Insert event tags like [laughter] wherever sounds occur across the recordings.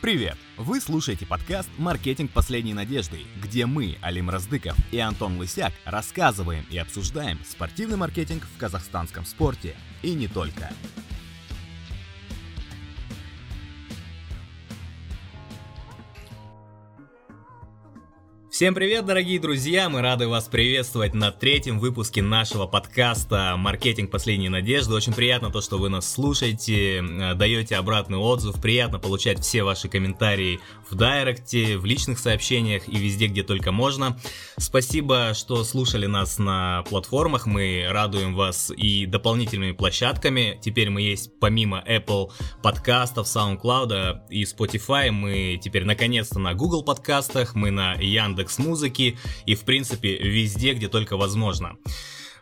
Привет! Вы слушаете подкаст «Маркетинг последней надежды», где мы, Алим Раздыков и Антон Лысяк, рассказываем и обсуждаем спортивный маркетинг в казахстанском спорте и не только. Всем привет, дорогие друзья! Мы рады вас приветствовать на третьем выпуске нашего подкаста «Маркетинг последней надежды». Очень приятно то, что вы нас слушаете, э, даете обратный отзыв. Приятно получать все ваши комментарии в директе, в личных сообщениях и везде, где только можно. Спасибо, что слушали нас на платформах. Мы радуем вас и дополнительными площадками. Теперь мы есть помимо Apple подкастов, SoundCloud и Spotify. Мы теперь наконец-то на Google подкастах, мы на Яндекс Яндекс Музыки и в принципе везде, где только возможно.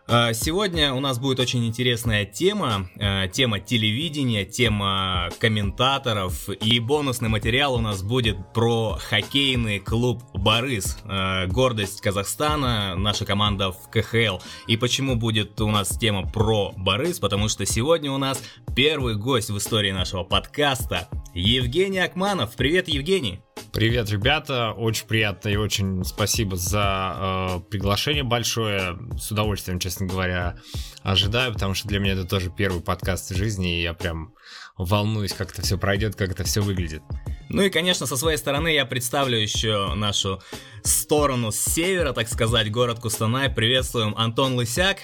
А, сегодня у нас будет очень интересная тема, а, тема телевидения, тема комментаторов и бонусный материал у нас будет про хоккейный клуб «Борис», а, гордость Казахстана, наша команда в КХЛ. И почему будет у нас тема про «Борис»? Потому что сегодня у нас первый гость в истории нашего подкаста Евгений Акманов. Привет, Евгений! Привет, ребята! Очень приятно и очень спасибо за э, приглашение большое. С удовольствием, честно говоря, ожидаю, потому что для меня это тоже первый подкаст в жизни, и я прям волнуюсь, как это все пройдет, как это все выглядит. Ну и, конечно, со своей стороны я представлю еще нашу сторону с севера, так сказать, город Кустанай. Приветствуем Антон Лысяк.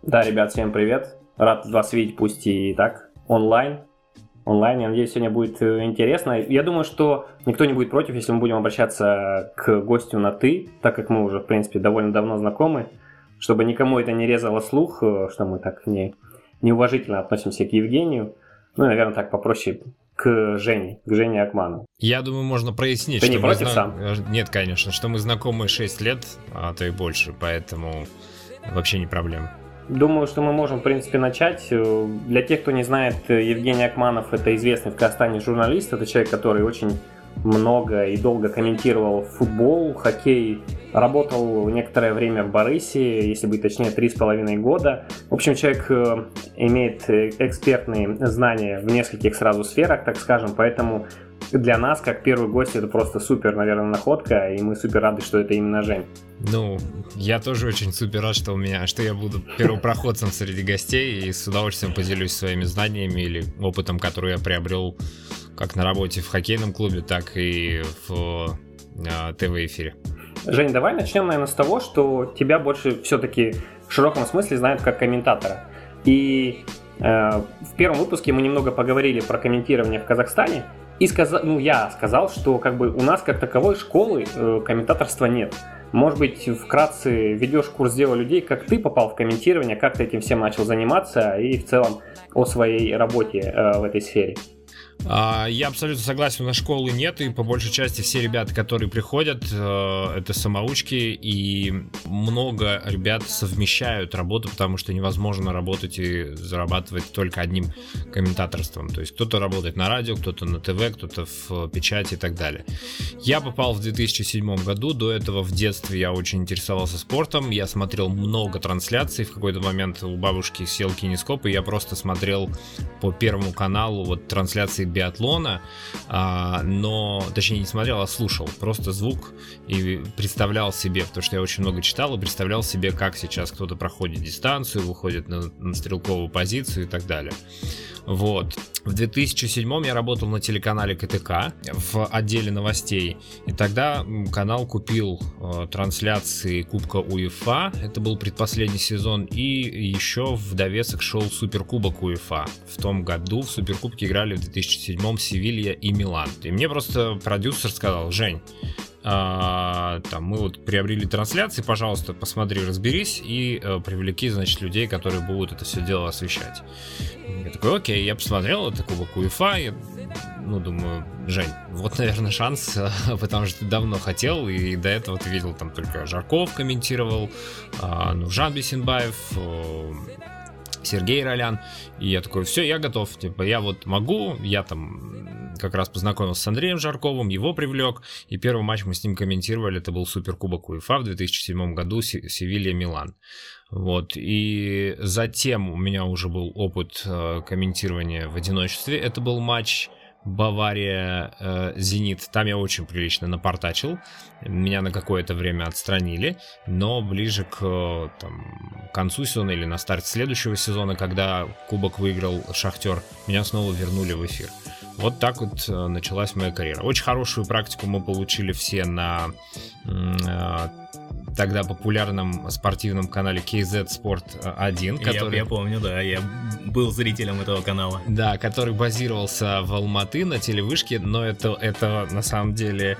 Да, ребят, всем привет. Рад вас видеть, пусть и так, онлайн онлайн. Я надеюсь, сегодня будет э, интересно. Я думаю, что никто не будет против, если мы будем обращаться к гостю на «ты», так как мы уже, в принципе, довольно давно знакомы, чтобы никому это не резало слух, э, что мы так не, неуважительно относимся к Евгению. Ну, наверное, так попроще к Жене, к Жене Акману. Я думаю, можно прояснить. Ты не против зна... сам? Э, нет, конечно, что мы знакомы 6 лет, а то и больше, поэтому вообще не проблема. Думаю, что мы можем, в принципе, начать. Для тех, кто не знает, Евгений Акманов – это известный в Казахстане журналист. Это человек, который очень много и долго комментировал футбол, хоккей, работал некоторое время в Борисе, если быть точнее, три с половиной года. В общем, человек э, имеет экспертные знания в нескольких сразу сферах, так скажем, поэтому для нас, как первый гость, это просто супер, наверное, находка, и мы супер рады, что это именно Жень. Ну, я тоже очень супер рад, что у меня, что я буду первопроходцем среди гостей, и с удовольствием поделюсь своими знаниями или опытом, который я приобрел как на работе в хоккейном клубе, так и в э, ТВ-эфире. Жень, давай начнем, наверное, с того, что тебя больше все-таки в широком смысле знают как комментатора. И э, в первом выпуске мы немного поговорили про комментирование в Казахстане, и сказал, ну, я сказал, что как бы у нас как таковой школы э, комментаторства нет. Может быть, вкратце ведешь курс дела людей, как ты попал в комментирование, как ты этим всем начал заниматься и в целом о своей работе э, в этой сфере. А, я абсолютно согласен, на школы нет, и по большей части все ребята, которые приходят, э, это самоучки, и много ребят совмещают работу, потому что невозможно работать и зарабатывать только одним комментаторством. То есть кто-то работает на радио, кто-то на ТВ, кто-то в печати и так далее. Я попал в 2007 году, до этого в детстве я очень интересовался спортом, я смотрел много трансляций, в какой-то момент у бабушки сел кинескоп, и я просто смотрел по Первому каналу вот трансляции биатлона, а, но, точнее, не смотрел, а слушал. Просто звук и представлял себе, потому что я очень много читал и представлял себе, как сейчас кто-то проходит дистанцию, выходит на, на стрелковую позицию и так далее. Вот. В 2007 я работал на телеканале КТК в отделе новостей. И тогда канал купил э, трансляции Кубка УЕФА. Это был предпоследний сезон. И еще в довесок шел Суперкубок УЕФА. В том году в Суперкубке играли в 2007 Севилья и Милан. И мне просто продюсер сказал, Жень, а, там мы вот приобрели трансляции, пожалуйста, посмотри, разберись и э, привлеки, значит, людей, которые будут это все дело освещать. Я такой, окей, я посмотрел, это Кубок УЕФА, я, ну, думаю, Жень, вот, наверное, шанс, [laughs] потому что ты давно хотел, и до этого ты видел там только Жарков комментировал, а, ну, Жан Бесенбаев, Сергей Ролян. И я такой, все, я готов. Типа, я вот могу, я там как раз познакомился с Андреем Жарковым, его привлек. И первый матч мы с ним комментировали, это был Суперкубок УЕФА в 2007 году, Севилья-Милан. Вот, и затем у меня уже был опыт э, комментирования в одиночестве. Это был матч Бавария, э, Зенит. Там я очень прилично напортачил. Меня на какое-то время отстранили, но ближе к там, концу сезона или на старт следующего сезона, когда Кубок выиграл Шахтер, меня снова вернули в эфир. Вот так вот э, началась моя карьера. Очень хорошую практику мы получили все на э, тогда популярном спортивном канале KZ Sport 1. Который... Я, я помню, да, я был зрителем этого канала. Да, который базировался в Алматы на телевышке, но это, это на самом деле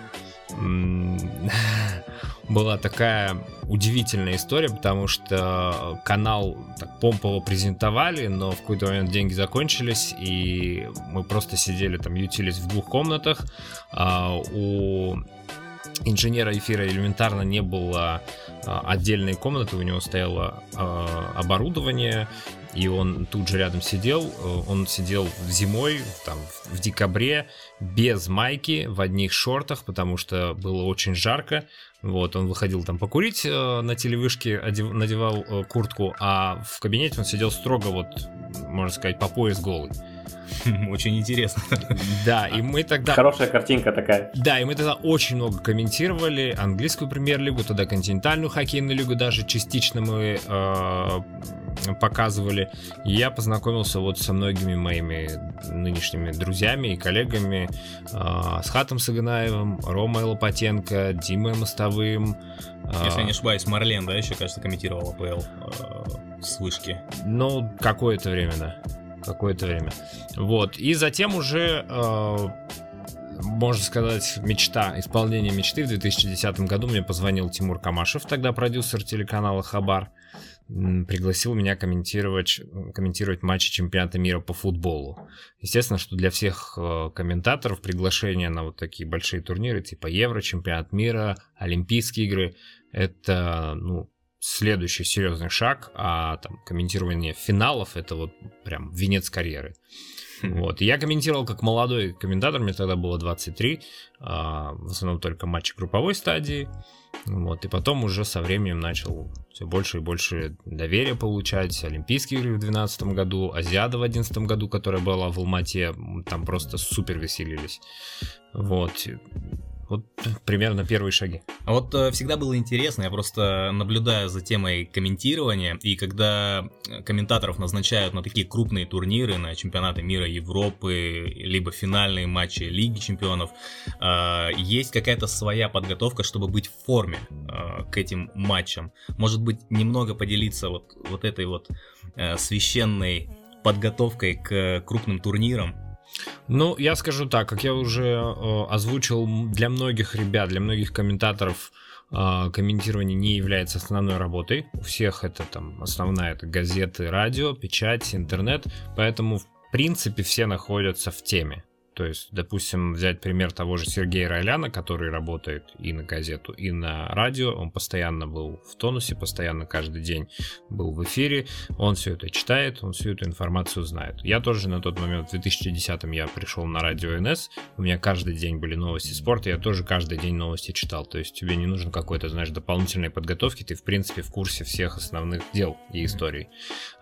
[laughs] была такая удивительная история, потому что канал так помпово презентовали, но в какой-то момент деньги закончились, и мы просто сидели там, ютились в двух комнатах. А у инженера эфира элементарно не было а, отдельной комнаты, у него стояло а, оборудование, и он тут же рядом сидел. Он сидел зимой, там, в декабре, без майки, в одних шортах, потому что было очень жарко. Вот, он выходил там покурить э, на телевышке, надевал э, куртку, а в кабинете он сидел строго, вот, можно сказать, по пояс голый. [laughs] Очень интересно. Да, и мы тогда... Хорошая картинка такая. Да, и мы тогда очень много комментировали английскую премьер-лигу, тогда континентальную хоккейную лигу даже частично мы э, показывали. И я познакомился вот со многими моими нынешними друзьями и коллегами, э, с Хатом Саганаевым, Ромой Лопатенко, Димой Мостовым. Э, Если не ошибаюсь, Марлен, да, еще, кажется, комментировал АПЛ э, с вышки. Ну, какое-то время, да какое-то время. Вот. И затем уже, э, можно сказать, мечта, исполнение мечты. В 2010 году мне позвонил Тимур Камашев, тогда продюсер телеканала Хабар. Пригласил меня комментировать, комментировать матчи чемпионата мира по футболу. Естественно, что для всех э, комментаторов приглашение на вот такие большие турниры, типа Евро, чемпионат мира, Олимпийские игры, это, ну, следующий серьезный шаг, а там комментирование финалов это вот прям венец карьеры. Вот. Я комментировал как молодой комментатор, мне тогда было 23, а, в основном только матчи групповой стадии. Вот. И потом уже со временем начал все больше и больше доверия получать. Олимпийские игры в 2012 году, Азиада в 2011 году, которая была в Алмате, там просто супер веселились. Вот. Вот примерно первые шаги. А вот э, всегда было интересно, я просто наблюдаю за темой комментирования, и когда комментаторов назначают на такие крупные турниры, на чемпионаты мира Европы, либо финальные матчи Лиги чемпионов, э, есть какая-то своя подготовка, чтобы быть в форме э, к этим матчам. Может быть, немного поделиться вот, вот этой вот э, священной подготовкой к крупным турнирам, ну, я скажу так, как я уже э, озвучил, для многих ребят, для многих комментаторов э, комментирование не является основной работой. У всех это там основная это газеты, радио, печать, интернет, поэтому в принципе все находятся в теме. То есть, допустим, взять пример того же Сергея Райляна, который работает и на газету, и на радио. Он постоянно был в тонусе, постоянно каждый день был в эфире. Он все это читает, он всю эту информацию знает. Я тоже на тот момент, в 2010 я пришел на радио НС. У меня каждый день были новости спорта, я тоже каждый день новости читал. То есть тебе не нужно какой-то, знаешь, дополнительной подготовки, ты в принципе в курсе всех основных дел и историй.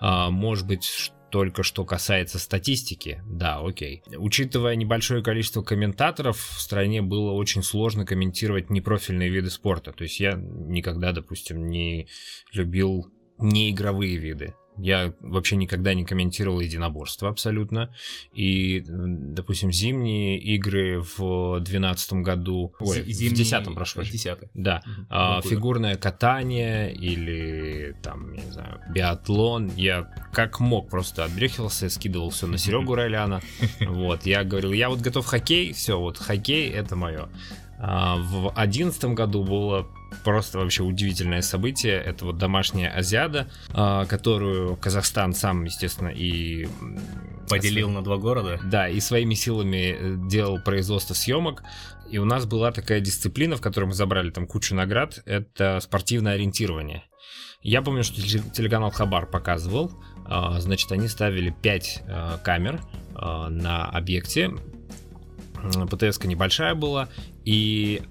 А, может быть, только что касается статистики, да, окей. Учитывая небольшое количество комментаторов, в стране было очень сложно комментировать непрофильные виды спорта. То есть я никогда, допустим, не любил неигровые виды. Я вообще никогда не комментировал единоборство абсолютно. И, допустим, зимние игры в 2012 году... Ой, Зимние... в 10 прошло. В 10 Да. Угу. А, фигурное катание или, там, не знаю, биатлон. Я как мог просто отбрехивался, скидывал все на [laughs] Серегу Райляна. Вот, я говорил, я вот готов хоккей, все, вот хоккей это мое. А, в 2011 году было просто вообще удивительное событие. Это вот домашняя Азиада, а, которую Казахстан сам, естественно, и... Поделил на два города? Да, и своими силами э, делал производство съемок. И у нас была такая дисциплина, в которой мы забрали там кучу наград. Это спортивное ориентирование. Я помню, что телеканал Хабар показывал. А, значит, они ставили 5 камер на объекте. ПТС небольшая была, и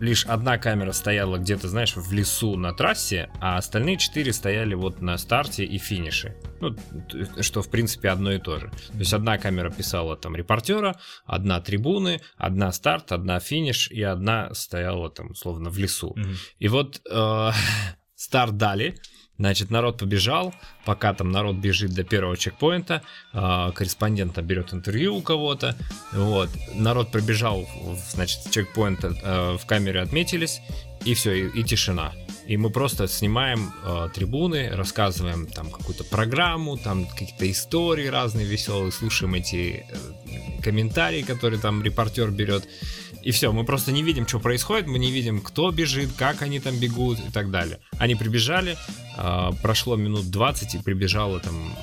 лишь одна камера стояла где-то, знаешь, в лесу на трассе, а остальные четыре стояли вот на старте и финише. Ну, что, в принципе, одно и то же. То есть одна камера писала там репортера, одна трибуны, одна старт, одна финиш и одна стояла там, условно, в лесу. Mm-hmm. И вот э, [laughs] старт дали, Значит, народ побежал, пока там народ бежит до первого чекпоинта, э, корреспондент берет интервью у кого-то, вот, народ пробежал, значит, чекпоинт э, в камере отметились, и все, и, и тишина. И мы просто снимаем э, трибуны, рассказываем там какую-то программу, там какие-то истории разные веселые, слушаем эти э, комментарии, которые там репортер берет. И все, мы просто не видим, что происходит, мы не видим, кто бежит, как они там бегут и так далее. Они прибежали, э, прошло минут 20 и прибежала там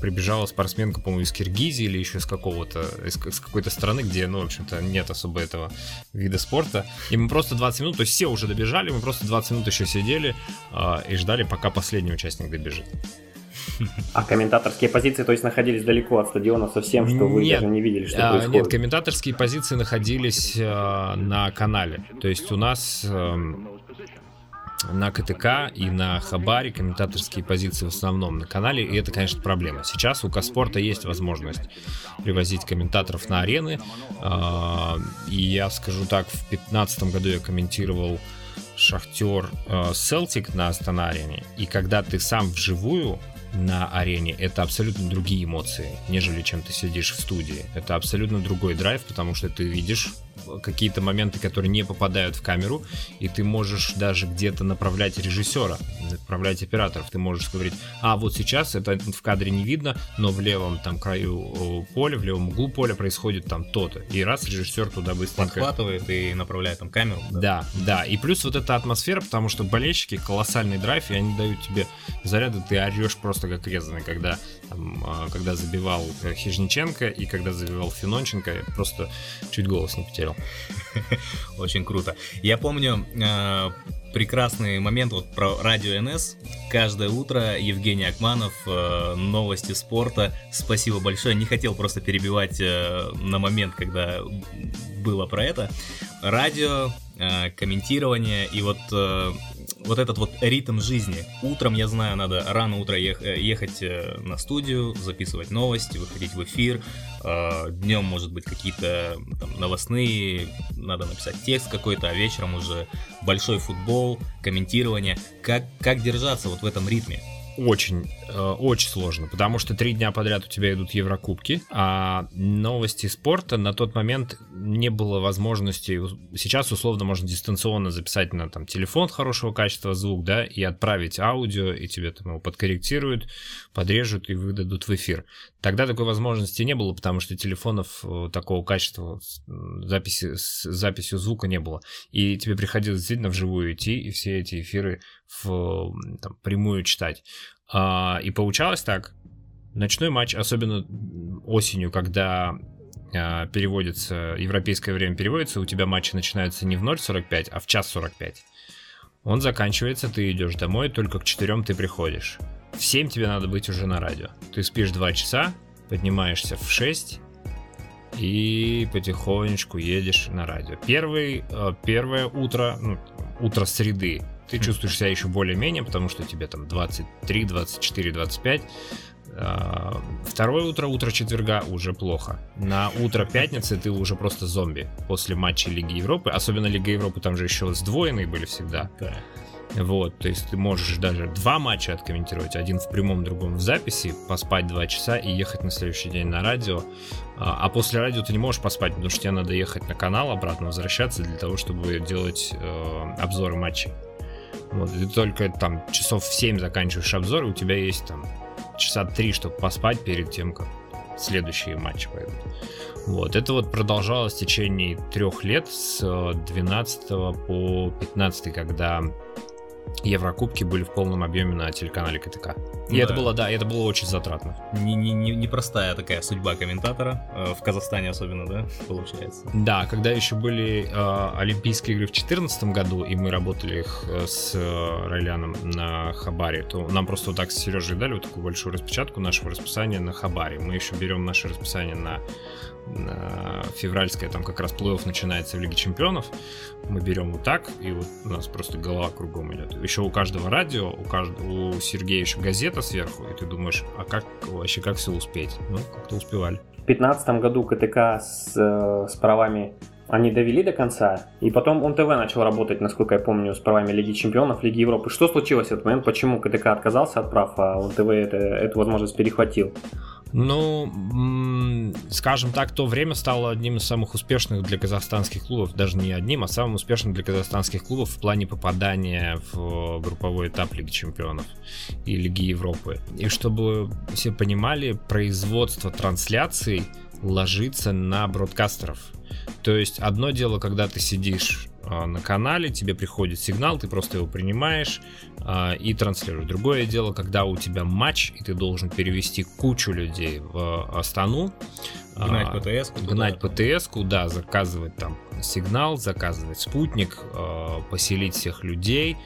прибежала спортсменка, по-моему, из Киргизии или еще из какого-то, из, из какой-то страны, где, ну, в общем-то, нет особо этого вида спорта. И мы просто 20 минут, то есть все уже добежали, мы просто 20 минут еще сидели э, и ждали, пока последний участник добежит. А комментаторские позиции, то есть, находились далеко от стадиона совсем, что вы нет, даже не видели, что а, происходит? Нет, комментаторские позиции находились э, на канале. То есть у нас э, на КТК и на Хабаре комментаторские позиции в основном на канале, и это, конечно, проблема. Сейчас у Каспорта есть возможность привозить комментаторов на арены, э, и я скажу так, в 2015 году я комментировал Шахтер Селтик на Астана-арене, и когда ты сам вживую на арене, это абсолютно другие эмоции, нежели чем ты сидишь в студии. Это абсолютно другой драйв, потому что ты видишь какие-то моменты, которые не попадают в камеру, и ты можешь даже где-то направлять режиссера, направлять операторов. Ты можешь говорить, а вот сейчас это в кадре не видно, но в левом там краю поля, в левом углу поля происходит там то-то. И раз режиссер туда быстренько... Подхватывает и направляет там камеру. Да. да, да. И плюс вот эта атмосфера, потому что болельщики колоссальный драйв, и они дают тебе заряды, ты орешь просто как резанный, когда, там, а, когда забивал э, Хижниченко и когда забивал Финонченко, я просто чуть голос не потерял. [laughs] Очень круто. Я помню э, прекрасный момент вот про радио НС. Каждое утро Евгений Акманов, э, новости спорта. Спасибо большое. Не хотел просто перебивать на момент, когда было про это. Радио, комментирование и вот вот этот вот ритм жизни. Утром, я знаю, надо рано утро ех- ехать э, на студию, записывать новости, выходить в эфир. Э, днем, может быть, какие-то новостные, надо написать текст какой-то, а вечером уже большой футбол, комментирование. Как, как держаться вот в этом ритме? Очень, э, очень сложно, потому что три дня подряд у тебя идут Еврокубки, а новости спорта на тот момент не было возможности, сейчас условно можно дистанционно записать на там телефон хорошего качества звук, да, и отправить аудио, и тебе там его подкорректируют, подрежут и выдадут в эфир. Тогда такой возможности не было, потому что телефонов э, такого качества записи, с записью звука не было. И тебе приходилось действительно вживую идти и все эти эфиры в там, прямую читать. А, и получалось так. Ночной матч, особенно осенью, когда а, переводится, европейское время переводится, у тебя матчи начинаются не в 0.45, а в час 45. Он заканчивается, ты идешь домой, только к 4 ты приходишь. В 7 тебе надо быть уже на радио. Ты спишь 2 часа, поднимаешься в 6 и потихонечку едешь на радио. Первый, э, первое утро, ну, утро среды, ты чувствуешь себя еще более-менее, потому что тебе там 23, 24, 25. Второе утро, утро четверга уже плохо. На утро пятницы ты уже просто зомби после матча Лиги Европы. Особенно Лига Европы там же еще сдвоенные были всегда. Да. Вот, то есть ты можешь даже два матча откомментировать, один в прямом, другом в записи, поспать два часа и ехать на следующий день на радио. А, а после радио ты не можешь поспать, потому что тебе надо ехать на канал, обратно возвращаться для того, чтобы делать э, обзоры матчей. Вот, ты только там часов в 7 заканчиваешь обзор, и у тебя есть там часа 3, чтобы поспать перед тем, как следующие матчи пойдут. Вот, это вот продолжалось в течение трех лет, с 12 по 15, когда Еврокубки были в полном объеме на телеканале КТК. И да. это было, да, это было очень затратно. Не, не, не, непростая такая судьба комментатора, э, в Казахстане особенно, да, получается? Да, когда еще были э, Олимпийские игры в 2014 году, и мы работали их э, с э, Райляном на Хабаре, то нам просто вот так с Сережей дали вот такую большую распечатку нашего расписания на Хабаре. Мы еще берем наше расписание на февральская, там как раз плей-офф начинается в Лиге Чемпионов. Мы берем вот так, и вот у нас просто голова кругом идет. Еще у каждого радио, у, каждого, у Сергея еще газета сверху, и ты думаешь, а как вообще как все успеть? Ну, как-то успевали. В 2015 году КТК с, э, с правами они довели до конца, и потом он ТВ начал работать, насколько я помню, с правами Лиги Чемпионов, Лиги Европы. Что случилось в этот момент? Почему КТК отказался от прав, а он ТВ это, эту возможность перехватил? Ну, скажем так, то время стало одним из самых успешных для казахстанских клубов, даже не одним, а самым успешным для казахстанских клубов в плане попадания в групповой этап Лиги Чемпионов и Лиги Европы. И чтобы все понимали, производство трансляций ложится на бродкастеров. То есть одно дело, когда ты сидишь на канале, тебе приходит сигнал, ты просто его принимаешь э, и транслируешь. Другое дело, когда у тебя матч, и ты должен перевести кучу людей в Астану. Гнать ПТС. Гнать ПТС, да, заказывать там сигнал, заказывать спутник, э, поселить всех людей.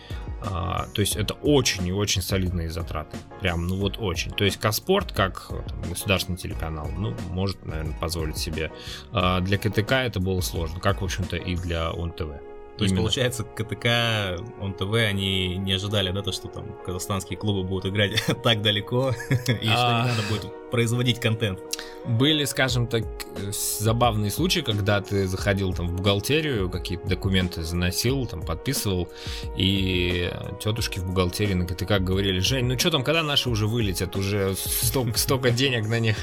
А, то есть это очень и очень солидные затраты. Прям, ну вот очень. То есть Каспорт, как там, государственный телеканал, ну, может, наверное, позволить себе. А, для КТК это было сложно, как, в общем-то, и для ОНТВ. То есть, получается, КТК, он ТВ, они не ожидали, да, то, что там казахстанские клубы будут играть [laughs] так далеко, [laughs] и что не а. надо будет производить контент. Были, скажем так, забавные случаи, когда ты заходил там в бухгалтерию, какие-то документы заносил, там подписывал, и тетушки в бухгалтерии на КТК говорили, Жень, ну что там, когда наши уже вылетят, уже столько, [laughs] столько денег на них,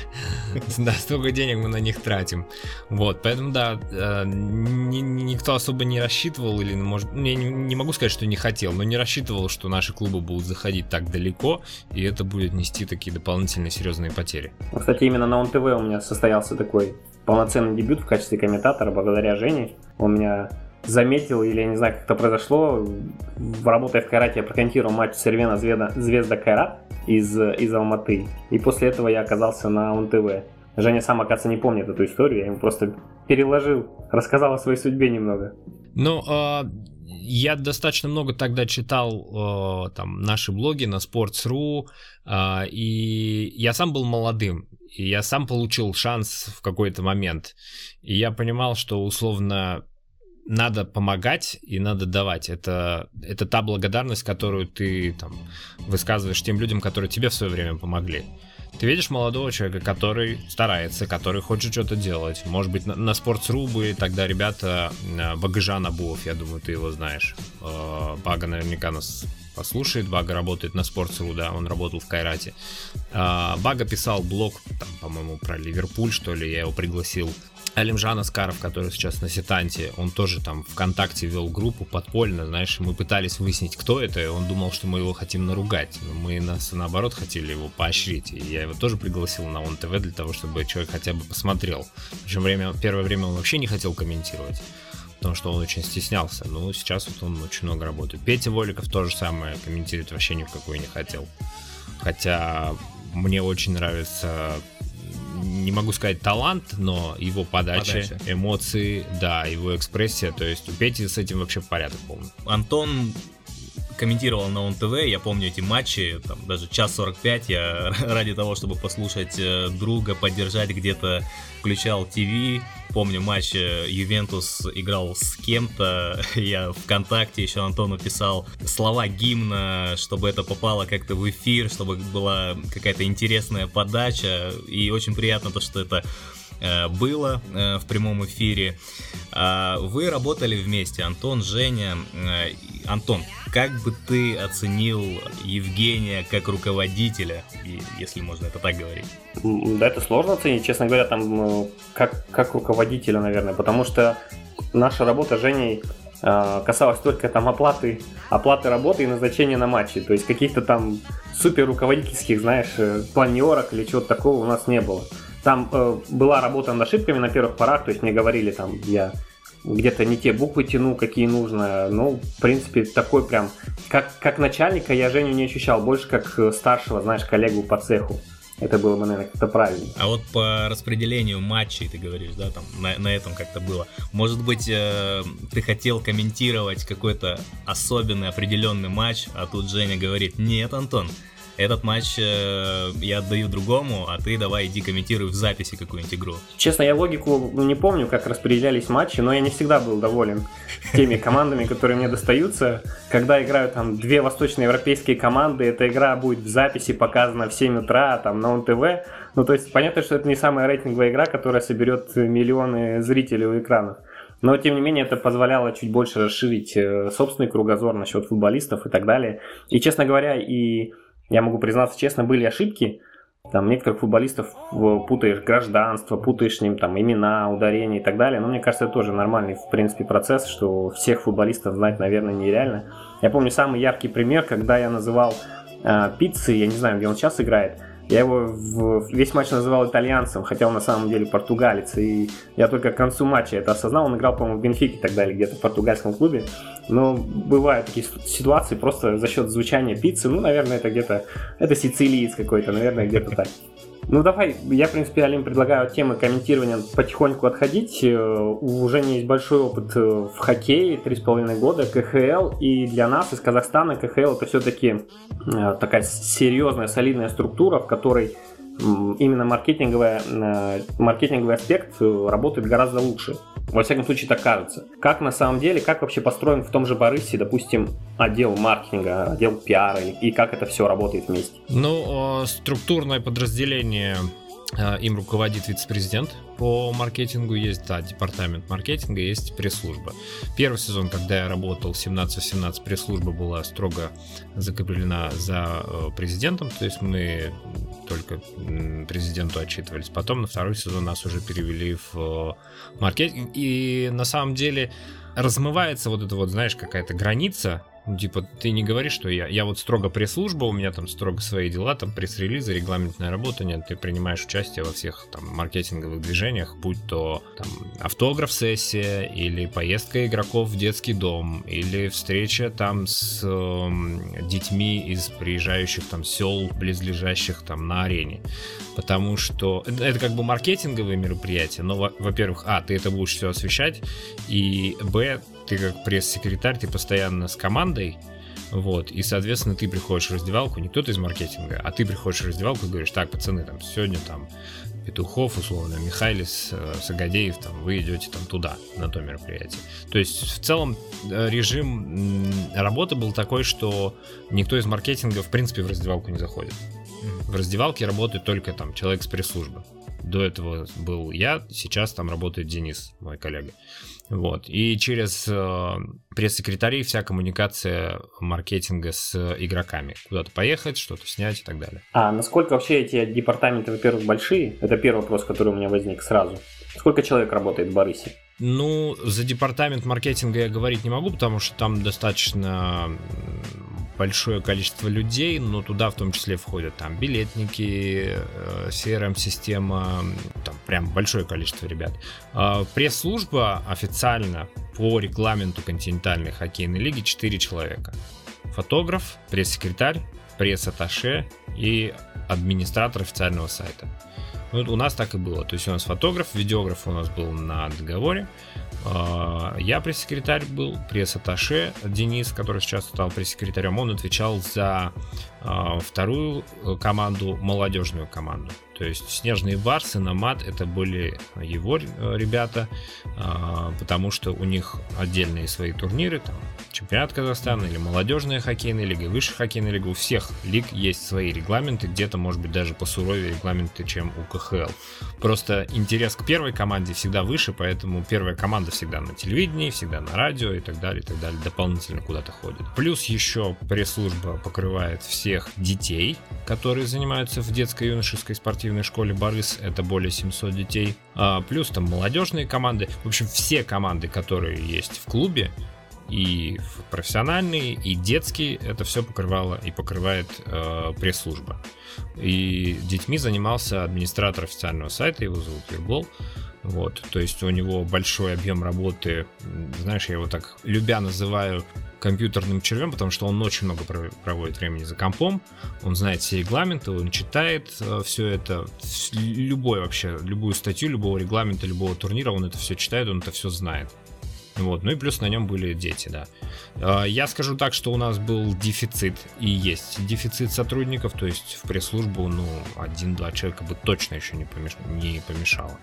да, столько денег мы на них тратим. Вот, поэтому, да, э, никто особо не рассчитывал, или, может, я не могу сказать, что не хотел, но не рассчитывал, что наши клубы будут заходить так далеко, и это будет нести такие дополнительные серьезные потери потери. Кстати, именно на ОНТВ у меня состоялся такой полноценный дебют в качестве комментатора благодаря Жене. Он меня заметил, или я не знаю, как это произошло. Работая в Кайрате, я прокомментировал матч Сервена Звезда, Звезда Кайрат из, из Алматы. И после этого я оказался на ОНТВ. Женя сам, оказывается, не помнит эту историю, я ему просто переложил, рассказал о своей судьбе немного. Ну, э, я достаточно много тогда читал э, там наши блоги на Sports.ru, э, и я сам был молодым, и я сам получил шанс в какой-то момент. И я понимал, что условно надо помогать и надо давать. Это, это та благодарность, которую ты там, высказываешь тем людям, которые тебе в свое время помогли. Ты видишь молодого человека, который старается, который хочет что-то делать. Может быть, на, на Sports.ru бы тогда ребята, э, Багажан Абуов, я думаю, ты его знаешь. Э, Бага наверняка нас послушает. Бага работает на Sports.ru, да, он работал в Кайрате. Э, Бага писал блог, там, по-моему, про Ливерпуль, что ли, я его пригласил Алимжан Аскаров, который сейчас на Сетанте, он тоже там ВКонтакте вел группу подпольно, знаешь, мы пытались выяснить, кто это, и он думал, что мы его хотим наругать, но мы нас наоборот хотели его поощрить, и я его тоже пригласил на ОН ТВ для того, чтобы человек хотя бы посмотрел. Причем время, первое время он вообще не хотел комментировать, потому что он очень стеснялся, но сейчас вот он очень много работает. Петя Воликов то же самое, комментировать вообще ни в какую не хотел. Хотя мне очень нравится не могу сказать талант, но его подача, подача, эмоции, да, его экспрессия, то есть у Пети с этим вообще порядок полный. Антон комментировал на ОНТВ, я помню эти матчи, там даже час 45 я [laughs] ради того, чтобы послушать э, друга, поддержать где-то, включал ТВ, помню матч э, Ювентус играл с кем-то, [laughs] я ВКонтакте еще Антону писал слова гимна, чтобы это попало как-то в эфир, чтобы была какая-то интересная подача, и очень приятно то, что это было э, в прямом эфире. А, вы работали вместе, Антон, Женя. Э, Антон, как бы ты оценил Евгения как руководителя, если можно это так говорить? Да, это сложно оценить, честно говоря, там как, как руководителя, наверное, потому что наша работа с Женей касалась только там оплаты, оплаты работы и назначения на матчи. То есть каких-то там супер руководительских, знаешь, планерок или чего-то такого у нас не было. Там э, была работа над ошибками на первых порах, то есть мне говорили там, я где-то не те буквы тяну, какие нужно. Ну, в принципе, такой прям, как, как начальника я Женю не ощущал, больше как э, старшего, знаешь, коллегу по цеху. Это было бы, наверное, как-то правильно. А вот по распределению матчей, ты говоришь, да, там на, на этом как-то было. Может быть, э, ты хотел комментировать какой-то особенный, определенный матч, а тут Женя говорит, нет, Антон, этот матч э, я отдаю другому, а ты давай иди комментируй в записи какую-нибудь игру. Честно, я логику не помню, как распределялись матчи, но я не всегда был доволен теми командами, которые мне достаются. Когда играют там две восточноевропейские команды, эта игра будет в записи показана в 7 утра, там на ОНТВ. Ну, то есть, понятно, что это не самая рейтинговая игра, которая соберет миллионы зрителей у экранов. Но, тем не менее, это позволяло чуть больше расширить э, собственный кругозор насчет футболистов и так далее. И, честно говоря, и я могу признаться честно, были ошибки. Там некоторых футболистов путаешь гражданство, путаешь с ним там имена, ударения и так далее. Но мне кажется, это тоже нормальный, в принципе, процесс, что всех футболистов знать, наверное, нереально. Я помню самый яркий пример, когда я называл э, пиццы, я не знаю, где он сейчас играет, я его весь матч называл итальянцем, хотя он на самом деле португалец. И я только к концу матча это осознал. Он играл, по-моему, в Бенфике и так далее, где-то в португальском клубе. Но бывают такие ситуации просто за счет звучания пиццы. Ну, наверное, это где-то... Это сицилиец какой-то, наверное, где-то так. Ну давай, я, в принципе, Алим, предлагаю от темы комментирования потихоньку отходить. Э, у Жени есть большой опыт э, в хоккее, 3,5 года, КХЛ, и для нас из Казахстана КХЛ это все-таки э, такая серьезная, солидная структура, в которой именно маркетинговый, маркетинговый аспект работает гораздо лучше. Во всяком случае, так кажется. Как на самом деле, как вообще построен в том же Борисе, допустим, отдел маркетинга, отдел пиара, и как это все работает вместе? Ну, структурное подразделение Э, им руководит вице-президент по маркетингу, есть, да, департамент маркетинга, есть пресс-служба. Первый сезон, когда я работал, 17-17, пресс-служба была строго закреплена за э, президентом, то есть мы только президенту отчитывались. Потом на второй сезон нас уже перевели в э, маркетинг, и на самом деле размывается вот эта вот, знаешь, какая-то граница типа, ты не говоришь, что я, я вот строго пресс-служба, у меня там строго свои дела, там пресс-релизы, регламентная работа, нет, ты принимаешь участие во всех там маркетинговых движениях, будь то там автограф-сессия, или поездка игроков в детский дом, или встреча там с э, детьми из приезжающих там сел, близлежащих там на арене. Потому что это, это как бы маркетинговые мероприятия, но, во-первых, а, ты это будешь все освещать, и, б, ты как пресс-секретарь, ты постоянно с командой, вот, и, соответственно, ты приходишь в раздевалку, не кто-то из маркетинга, а ты приходишь в раздевалку и говоришь, так, пацаны, там, сегодня там Петухов, условно, Михайлис, э, Сагадеев, там, вы идете там туда, на то мероприятие. То есть, в целом, э, режим работы был такой, что никто из маркетинга, в принципе, в раздевалку не заходит. В раздевалке работает только там человек с пресс-службы. До этого был я, сейчас там работает Денис, мой коллега. Вот. И через э, пресс-секретарей вся коммуникация маркетинга с игроками. Куда-то поехать, что-то снять и так далее. А насколько вообще эти департаменты, во-первых, большие? Это первый вопрос, который у меня возник сразу. Сколько человек работает в Борисе? Ну, за департамент маркетинга я говорить не могу, потому что там достаточно большое количество людей, но туда в том числе входят там билетники, CRM-система, э, там прям большое количество ребят. А, пресс-служба официально по регламенту континентальной хоккейной лиги 4 человека. Фотограф, пресс-секретарь, пресс-атташе и администратор официального сайта. Ну, у нас так и было. То есть у нас фотограф, видеограф у нас был на договоре. А, я пресс-секретарь был, пресс-атташе Денис, который сейчас стал пресс-секретарем, он отвечал за а, вторую э, команду, молодежную команду. То есть Снежные Барсы, Намат это были его э, ребята, а, потому что у них отдельные свои турниры, там чемпионат Казахстана или молодежная хоккейная лига, высшая хоккейная лига. У всех лиг есть свои регламенты, где-то, может быть, даже посуровее регламенты, чем у КХЛ. Просто интерес к первой команде всегда выше, поэтому первая команда всегда на телевидении, всегда на радио и так далее, и так далее, дополнительно куда-то ходит. Плюс еще пресс-служба покрывает всех детей, которые занимаются в детской юношеской спортивной спортивной школе Борис это более 700 детей. А, плюс там молодежные команды. В общем, все команды, которые есть в клубе, и профессиональные, и детские, это все покрывало и покрывает э, пресс-служба. И детьми занимался администратор официального сайта, его зовут Юргол. Вот, то есть у него большой объем работы, знаешь, я его так любя называю компьютерным червем, потому что он очень много проводит времени за компом, он знает все регламенты, он читает э, все это, любой вообще, любую статью, любого регламента, любого турнира, он это все читает, он это все знает. Вот. Ну и плюс на нем были дети, да. А, я скажу так, что у нас был дефицит и есть дефицит сотрудников, то есть в пресс-службу, ну, один-два человека бы точно еще не, помеш... не помешало.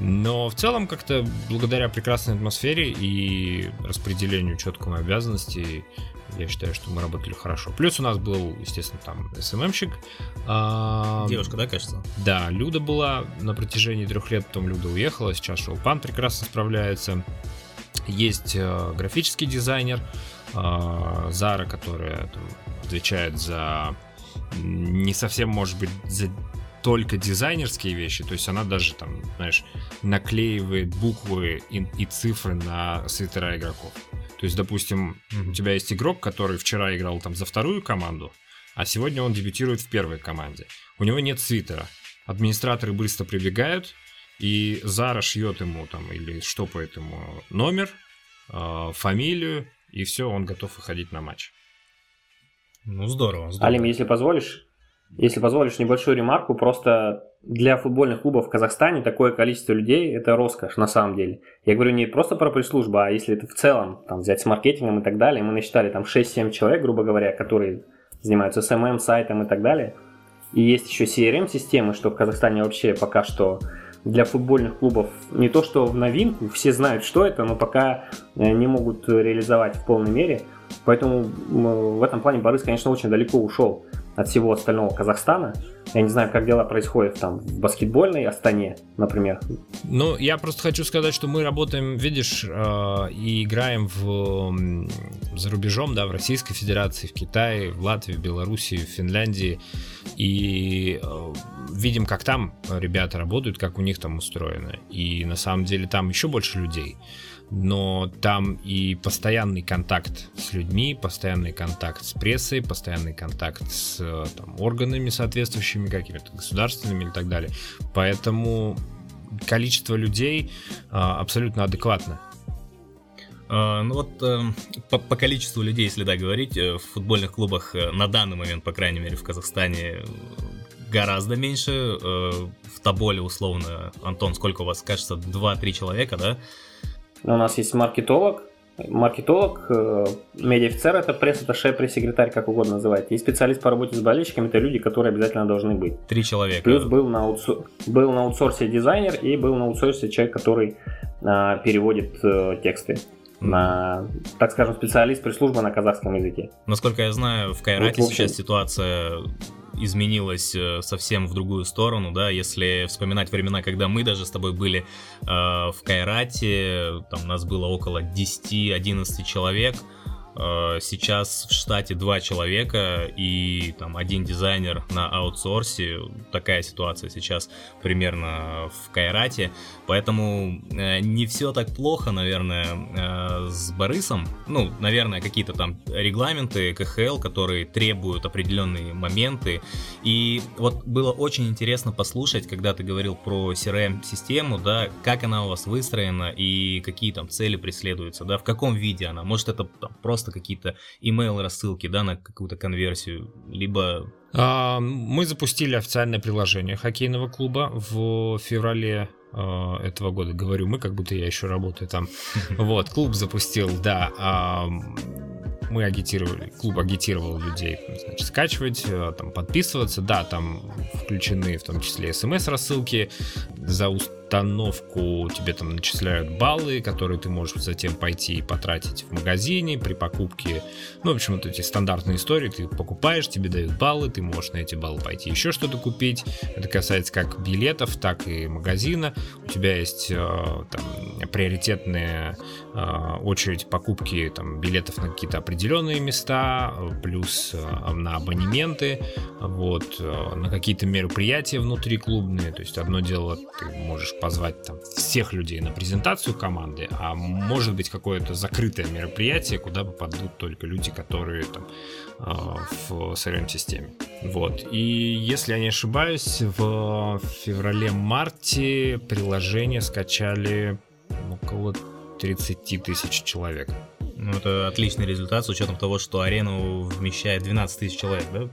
Но в целом как-то благодаря прекрасной атмосфере и распределению четкому обязанностей, я считаю, что мы работали хорошо. Плюс у нас был, естественно, там СММщик. А, Девушка, да, кажется? Да, Люда была на протяжении трех лет, потом Люда уехала, сейчас Шелпан прекрасно справляется. Есть э, графический дизайнер э, Зара, которая там, отвечает за не совсем, может быть, за только дизайнерские вещи, то есть она даже там, знаешь, наклеивает буквы и, и цифры на свитера игроков. То есть, допустим, у тебя есть игрок, который вчера играл там за вторую команду, а сегодня он дебютирует в первой команде. У него нет свитера. Администраторы быстро прибегают, и Зара шьет ему там или штопает ему номер, э, фамилию, и все, он готов выходить на матч. Ну, здорово, здорово. Алим, если позволишь, если позволишь небольшую ремарку, просто для футбольных клубов в Казахстане такое количество людей – это роскошь на самом деле. Я говорю не просто про пресс-службу, а если это в целом там, взять с маркетингом и так далее. Мы насчитали там 6-7 человек, грубо говоря, которые занимаются SMM, сайтом и так далее. И есть еще CRM-системы, что в Казахстане вообще пока что для футбольных клубов не то что в новинку, все знают, что это, но пока э, не могут реализовать в полной мере. Поэтому в этом плане Борис, конечно, очень далеко ушел от всего остального Казахстана. Я не знаю, как дела происходят там в баскетбольной Астане, например. Ну, я просто хочу сказать, что мы работаем, видишь, э, и играем в, за рубежом, да, в Российской Федерации, в Китае, в Латвии, в Беларуси, в Финляндии. И э, видим, как там ребята работают, как у них там устроено. И на самом деле там еще больше людей но там и постоянный контакт с людьми, постоянный контакт с прессой, постоянный контакт с там, органами соответствующими, какими-то государственными и так далее. Поэтому количество людей а, абсолютно адекватно. А, ну вот э, по, по количеству людей, если да говорить, э, в футбольных клубах э, на данный момент, по крайней мере, в Казахстане гораздо меньше. В Тоболе, условно, Антон, сколько у вас, кажется, 2-3 человека, да? У нас есть маркетолог, маркетолог, э, медиаофицер это пресс-атташе, пресс-секретарь, как угодно называть. И специалист по работе с болельщиками это люди, которые обязательно должны быть. Три человека. Плюс был на, аутсор... был на аутсорсе дизайнер и был на аутсорсе человек, который а, переводит а, тексты на, так скажем, специалист пресс-службы на казахском языке. Насколько я знаю, в Кайрате вот, в сейчас ситуация изменилось э, совсем в другую сторону, да, если вспоминать времена, когда мы даже с тобой были э, в Кайрате, там нас было около 10-11 человек, Э, сейчас в штате два человека и там один дизайнер на аутсорсе. Такая ситуация сейчас примерно в Кайрате. Поэтому э, не все так плохо, наверное, э, с Борисом. Ну, наверное, какие-то там регламенты КХЛ, которые требуют определенные моменты. И вот было очень интересно послушать, когда ты говорил про CRM-систему, да, как она у вас выстроена и какие там цели преследуются, да, в каком виде она. Может, это там, просто какие-то email рассылки, да, на какую-то конверсию, либо... А, мы запустили официальное приложение хоккейного клуба в феврале этого года. Говорю мы, как будто я еще работаю там. [laughs] Вот, клуб запустил, да, мы агитировали, клуб агитировал людей, значит, скачивать, э, там, подписываться, да, там включены в том числе смс-рассылки, за установку тебе там начисляют баллы, которые ты можешь затем пойти и потратить в магазине при покупке. Ну, в общем, вот эти стандартные истории. Ты покупаешь, тебе дают баллы, ты можешь на эти баллы пойти еще что-то купить. Это касается как билетов, так и магазина. У тебя есть э, там, приоритетная э, очередь покупки там, билетов на какие-то определенные места, плюс э, на абонементы, вот, на какие-то мероприятия внутриклубные. То есть одно дело ты можешь позвать там всех людей на презентацию команды, а может быть какое-то закрытое мероприятие, куда попадут только люди, которые там а, в CRM-системе. Вот. И если я не ошибаюсь, в феврале-марте приложение скачали около 30 тысяч человек. Ну, это отличный результат с учетом того, что арену вмещает 12 тысяч человек, да?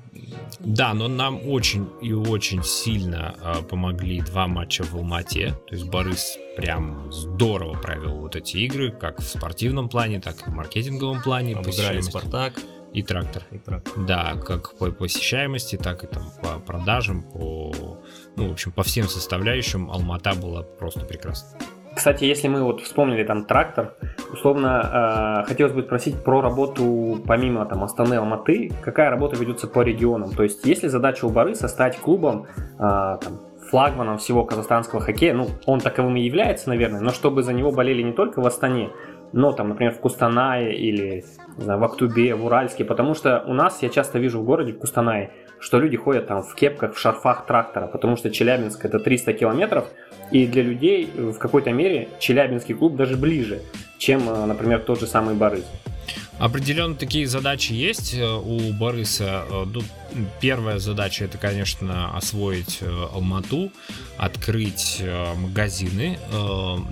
Да, но нам очень и очень сильно э, помогли два матча в Алмате. То есть Борис прям здорово провел вот эти игры, как в спортивном плане, так и в маркетинговом плане. Обыграли Спартак. И трактор. И трактор. Да, как по посещаемости, так и там по продажам, по, ну, в общем, по всем составляющим Алмата была просто прекрасна. Кстати, если мы вот вспомнили там трактор, условно э, хотелось бы спросить про работу помимо там Астаны Алматы, какая работа ведется по регионам? То есть, есть ли задача у Бориса стать клубом э, там, флагманом всего казахстанского хоккея, ну, он таковым и является, наверное, но чтобы за него болели не только в Астане, но там, например, в Кустанае или знаю, в Актубе, в Уральске, потому что у нас, я часто вижу в городе, в Кустанае, что люди ходят там в кепках, в шарфах трактора, потому что Челябинск это 300 километров, и для людей в какой-то мере Челябинский клуб даже ближе, чем, э, например, тот же самый Борис. Определенно такие задачи есть э, у Бориса. Э, первая задача это, конечно, освоить Алмату, открыть магазины,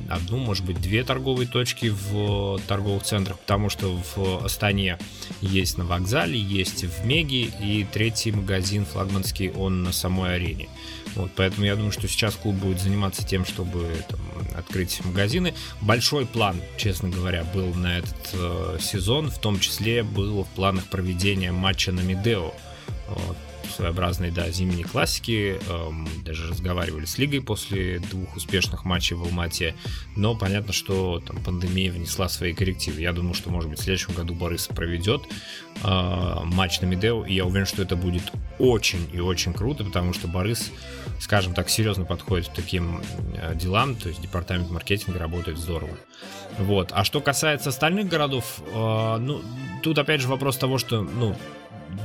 одну, может быть, две торговые точки в торговых центрах, потому что в Астане есть на вокзале, есть в Меге, и третий магазин флагманский, он на самой арене. Вот, поэтому я думаю, что сейчас клуб будет заниматься тем, чтобы там, открыть магазины. Большой план, честно говоря, был на этот э, сезон, в том числе был в планах проведения матча на Медео. Вот, своеобразной, да, зимней классики. Эм, даже разговаривали с лигой после двух успешных матчей в Алмате. Но понятно, что там пандемия внесла свои коррективы. Я думаю, что, может быть, в следующем году Борис проведет э, матч на Медео. И я уверен, что это будет очень и очень круто, потому что Борис, скажем так, серьезно подходит к таким э, делам. То есть департамент маркетинга работает здорово. Вот. А что касается остальных городов, э, ну, тут опять же вопрос того, что, ну,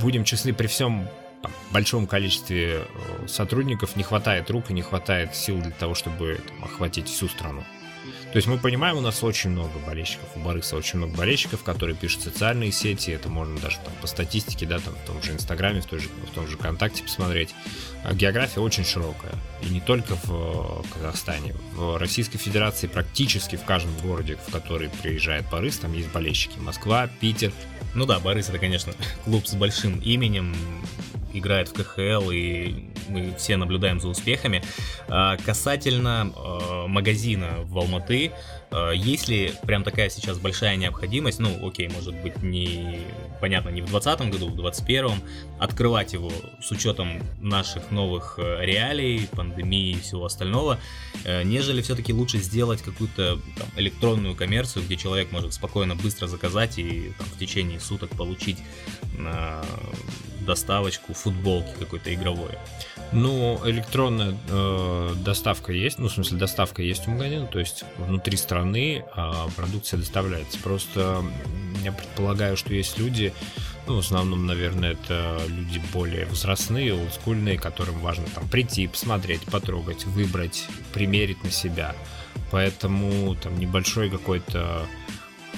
будем честны, при всем там, большом количестве э, сотрудников не хватает рук и не хватает сил для того, чтобы там, охватить всю страну. То есть мы понимаем, у нас очень много болельщиков, у Барыса очень много болельщиков, которые пишут социальные сети, это можно даже там по статистике, да, там в том же Инстаграме, в, той же, в том же ВКонтакте посмотреть. А география очень широкая, и не только в э, Казахстане. В Российской Федерации практически в каждом городе, в который приезжает Барыс, там есть болельщики. Москва, Питер. Ну да, Барыс это, конечно, [laughs] клуб с большим именем, играет в КХЛ, и мы все наблюдаем за успехами. А, касательно а, магазина в Алматы, а, есть ли прям такая сейчас большая необходимость, ну, окей, может быть, не, понятно, не в 2020 году, в 2021, открывать его с учетом наших новых э, реалий, пандемии и всего остального, э, нежели все-таки лучше сделать какую-то там, электронную коммерцию, где человек может спокойно, быстро заказать и там, в течение суток получить доставочку футболки какой-то игровой. Ну, электронная э, доставка есть, ну, в смысле, доставка есть у магазина, то есть внутри страны э, продукция доставляется. Просто я предполагаю, что есть люди, ну, в основном, наверное, это люди более возрастные, олдскульные, которым важно там прийти, посмотреть, потрогать, выбрать, примерить на себя. Поэтому там небольшой какой-то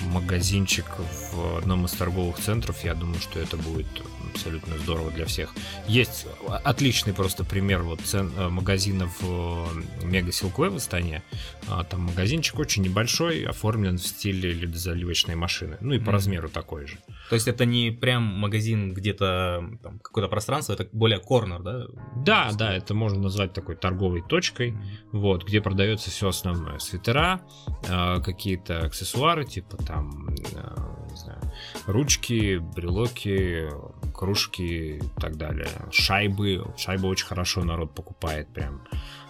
магазинчик в одном из торговых центров, я думаю, что это будет абсолютно здорово для всех. Есть отличный просто пример вот цен, магазина в Мега Силквей в Астане. А, там магазинчик очень небольшой, оформлен в стиле ледозаливочной машины. Ну и по mm. размеру такой же. То есть это не прям магазин где-то там какое-то пространство, это более корнер, да? Да, да, это можно назвать такой торговой точкой, вот, где продается все основное. Свитера, э, какие-то аксессуары, типа там, э, не знаю, ручки, брелоки, кружки и так далее. Шайбы. Шайбы очень хорошо народ покупает прям.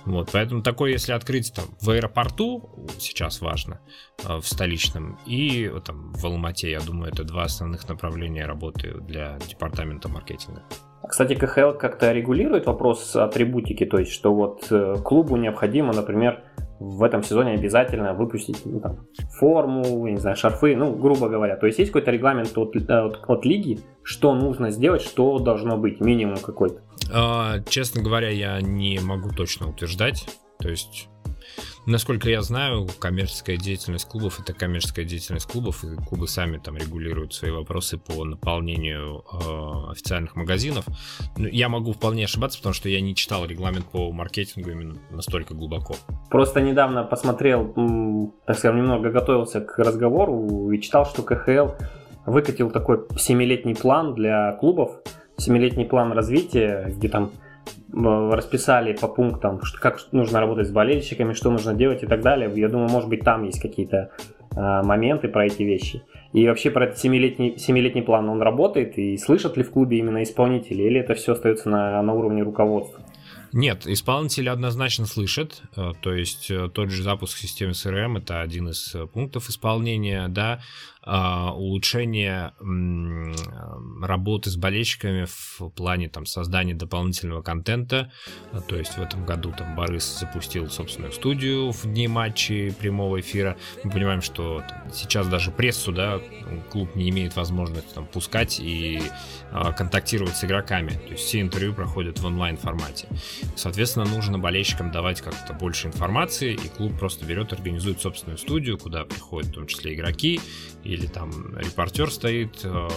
Вот, поэтому такой, если открыть там в аэропорту, сейчас важно, э, в столичном, и там в Алмате, я думаю, это два основных направления работы для департамента маркетинга. Кстати, КХЛ как-то регулирует вопрос атрибутики, то есть, что вот э, клубу необходимо, например, в этом сезоне обязательно выпустить ну, там, форму, не знаю, шарфы, ну, грубо говоря. То есть есть какой-то регламент от, от, от лиги, что нужно сделать, что должно быть, минимум какой-то? А, честно говоря, я не могу точно утверждать. То есть Насколько я знаю, коммерческая деятельность клубов это коммерческая деятельность клубов, и клубы сами там регулируют свои вопросы по наполнению э, официальных магазинов. Но я могу вполне ошибаться, потому что я не читал регламент по маркетингу именно настолько глубоко. Просто недавно посмотрел, так скажем, немного готовился к разговору и читал, что КХЛ выкатил такой семилетний план для клубов, семилетний план развития, где там расписали по пунктам, как нужно работать с болельщиками, что нужно делать и так далее. Я думаю, может быть, там есть какие-то э, моменты про эти вещи. И вообще про этот семилетний, семилетний план, он работает, и слышат ли в клубе именно исполнители, или это все остается на, на уровне руководства? Нет, исполнители однозначно слышат, э, то есть э, тот же запуск системы CRM это один из пунктов исполнения, да, улучшение работы с болельщиками в плане там, создания дополнительного контента. А, то есть в этом году там Борис запустил собственную студию в дни матчей прямого эфира. Мы понимаем, что там, сейчас даже прессу да, клуб не имеет возможности там, пускать и а, контактировать с игроками. То есть все интервью проходят в онлайн формате. Соответственно, нужно болельщикам давать как-то больше информации, и клуб просто берет, организует собственную студию, куда приходят в том числе игроки, или там репортер стоит э,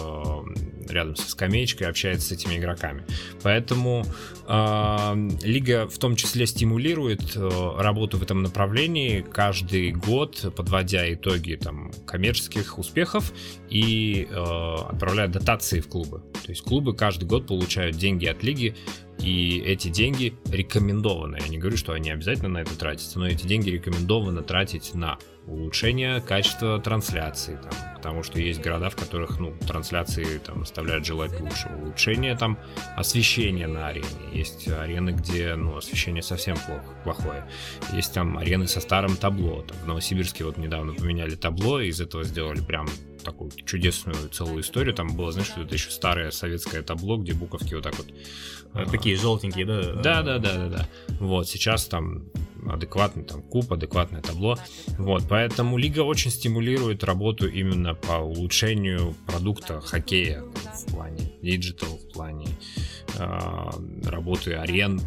рядом со скамеечкой, общается с этими игроками. Поэтому э, лига в том числе стимулирует э, работу в этом направлении каждый год, подводя итоги там коммерческих успехов и отправляя дотации в клубы. То есть клубы каждый год получают деньги от лиги и эти деньги рекомендованы. Я не говорю, что они обязательно на это тратятся, но эти деньги рекомендовано тратить на улучшение качества трансляции, там, потому что есть города, в которых ну, трансляции там, оставляют желать лучшего. Улучшение там освещения на арене. Есть арены, где ну, освещение совсем плохо, плохое. Есть там арены со старым табло. Там, в Новосибирске вот недавно поменяли табло, и из этого сделали прям такую чудесную целую историю. Там было, знаешь, что это еще старое советское табло, где буковки вот так вот. А, такие желтенькие, да? Да, да, да, да, да. Вот, сейчас там адекватный там куб, адекватное табло. Вот, поэтому лига очень стимулирует работу именно по улучшению продукта хоккея в плане digital, в плане э, работы арен,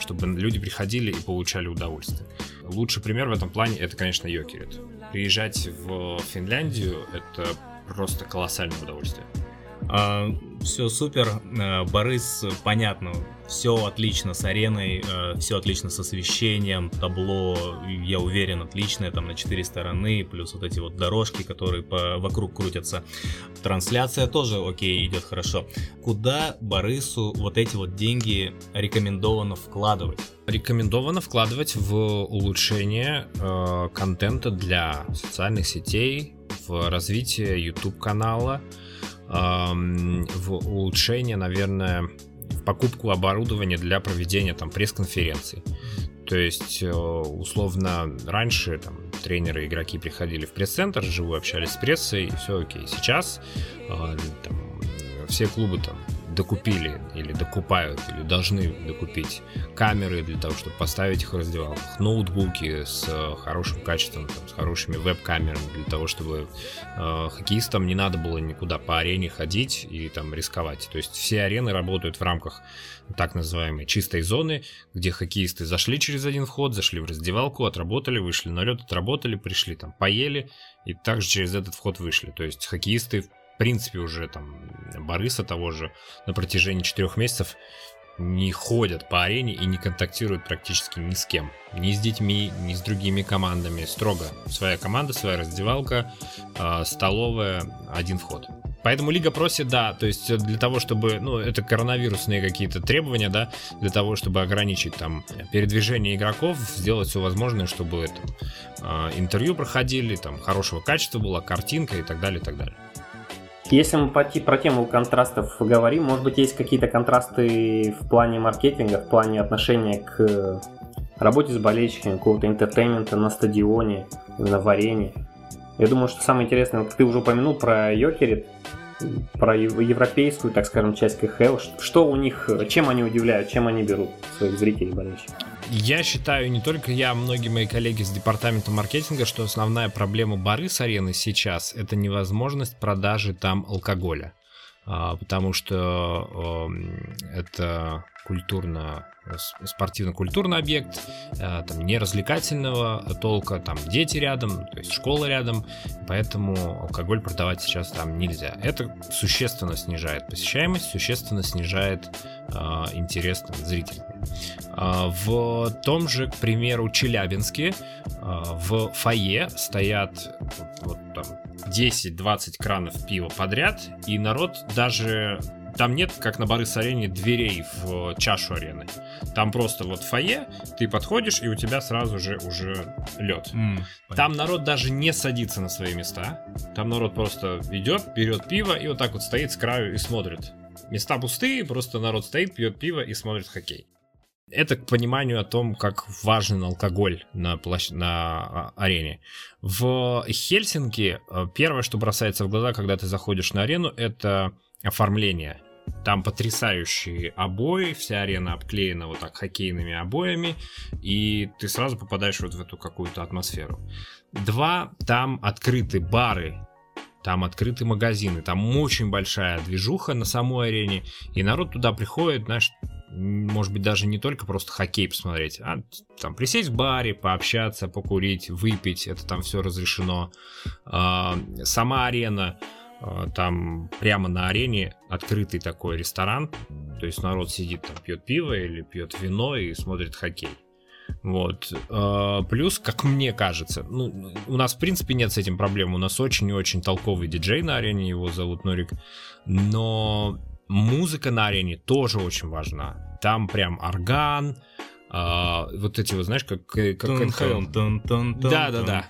чтобы люди приходили и получали удовольствие. Лучший пример в этом плане это, конечно, Йокерит. Приезжать в Финляндию это просто колоссальное удовольствие. А, все супер, а, Борис, понятно, все отлично с ареной, а, все отлично с освещением, табло, я уверен, отличное, там на четыре стороны, плюс вот эти вот дорожки, которые по, вокруг крутятся. Трансляция тоже окей, идет хорошо. Куда Борису вот эти вот деньги рекомендовано вкладывать? Рекомендовано вкладывать в улучшение э, контента для социальных сетей, в развитие YouTube канала, в улучшение, наверное, в покупку оборудования для проведения там пресс-конференций. То есть, э, условно, раньше там, тренеры, игроки приходили в пресс-центр, живую общались с прессой, и все окей. Сейчас э, там, все клубы там докупили или докупают, или должны докупить камеры для того, чтобы поставить их в раздевалках, ноутбуки с э, хорошим качеством, там, с хорошими веб-камерами, для того, чтобы э, хоккеистам не надо было никуда по арене ходить и там рисковать. То есть все арены работают в рамках так называемой чистой зоны, где хоккеисты зашли через один вход, зашли в раздевалку, отработали, вышли на лед, отработали, пришли там, поели, и также через этот вход вышли. То есть хоккеисты принципе, уже там Бориса того же на протяжении четырех месяцев не ходят по арене и не контактируют практически ни с кем. Ни с детьми, ни с другими командами. Строго. Своя команда, своя раздевалка, э, столовая, один вход. Поэтому лига просит, да, то есть для того, чтобы, ну, это коронавирусные какие-то требования, да, для того, чтобы ограничить там передвижение игроков, сделать все возможное, чтобы это, э, интервью проходили, там, хорошего качества была, картинка и так далее, и так далее. Если мы по, про тему контрастов говорим, может быть, есть какие-то контрасты в плане маркетинга, в плане отношения к работе с болельщиками, какого-то entertainment а на стадионе, на в арене. Я думаю, что самое интересное, вот ты уже упомянул про Йокерит, про европейскую, так скажем, часть КХЛ. Что у них, чем они удивляют, чем они берут своих зрителей болельщиков? Я считаю, не только я, а многие мои коллеги с департамента маркетинга, что основная проблема бары с арены сейчас это невозможность продажи там алкоголя. а, потому что это культурно спортивно-культурный объект, э, там не развлекательного толка, там дети рядом, то есть школа рядом, поэтому алкоголь продавать сейчас там нельзя. Это существенно снижает посещаемость, существенно снижает э, интерес там, зрителей. Э, в том же, к примеру, Челябинске э, в фойе стоят вот, там 10-20 кранов пива подряд, и народ даже там нет, как на Борис-арене, дверей в чашу арены. Там просто вот фойе, ты подходишь, и у тебя сразу же уже лед. Mm, там народ даже не садится на свои места. Там народ просто идет, берет пиво и вот так вот стоит с краю и смотрит. Места пустые, просто народ стоит, пьет пиво и смотрит хоккей. Это к пониманию о том, как важен алкоголь на, площ... на а, арене. В Хельсинки э, первое, что бросается в глаза, когда ты заходишь на арену, это оформление. Там потрясающие обои, вся арена обклеена вот так хоккейными обоями, и ты сразу попадаешь вот в эту какую-то атмосферу. Два, там открыты бары, там открыты магазины, там очень большая движуха на самой арене, и народ туда приходит, знаешь, может быть, даже не только просто хоккей посмотреть, а там присесть в баре, пообщаться, покурить, выпить, это там все разрешено. А, сама арена, там прямо на арене открытый такой ресторан, то есть народ сидит там, пьет пиво или пьет вино и смотрит хоккей. Вот. А, плюс, как мне кажется, ну, у нас, в принципе, нет с этим проблем. У нас очень и очень толковый диджей на арене, его зовут Норик. Но музыка на арене тоже очень важна. Там прям орган, а, вот эти вот, знаешь, как, как НХЛ. Да, да, да.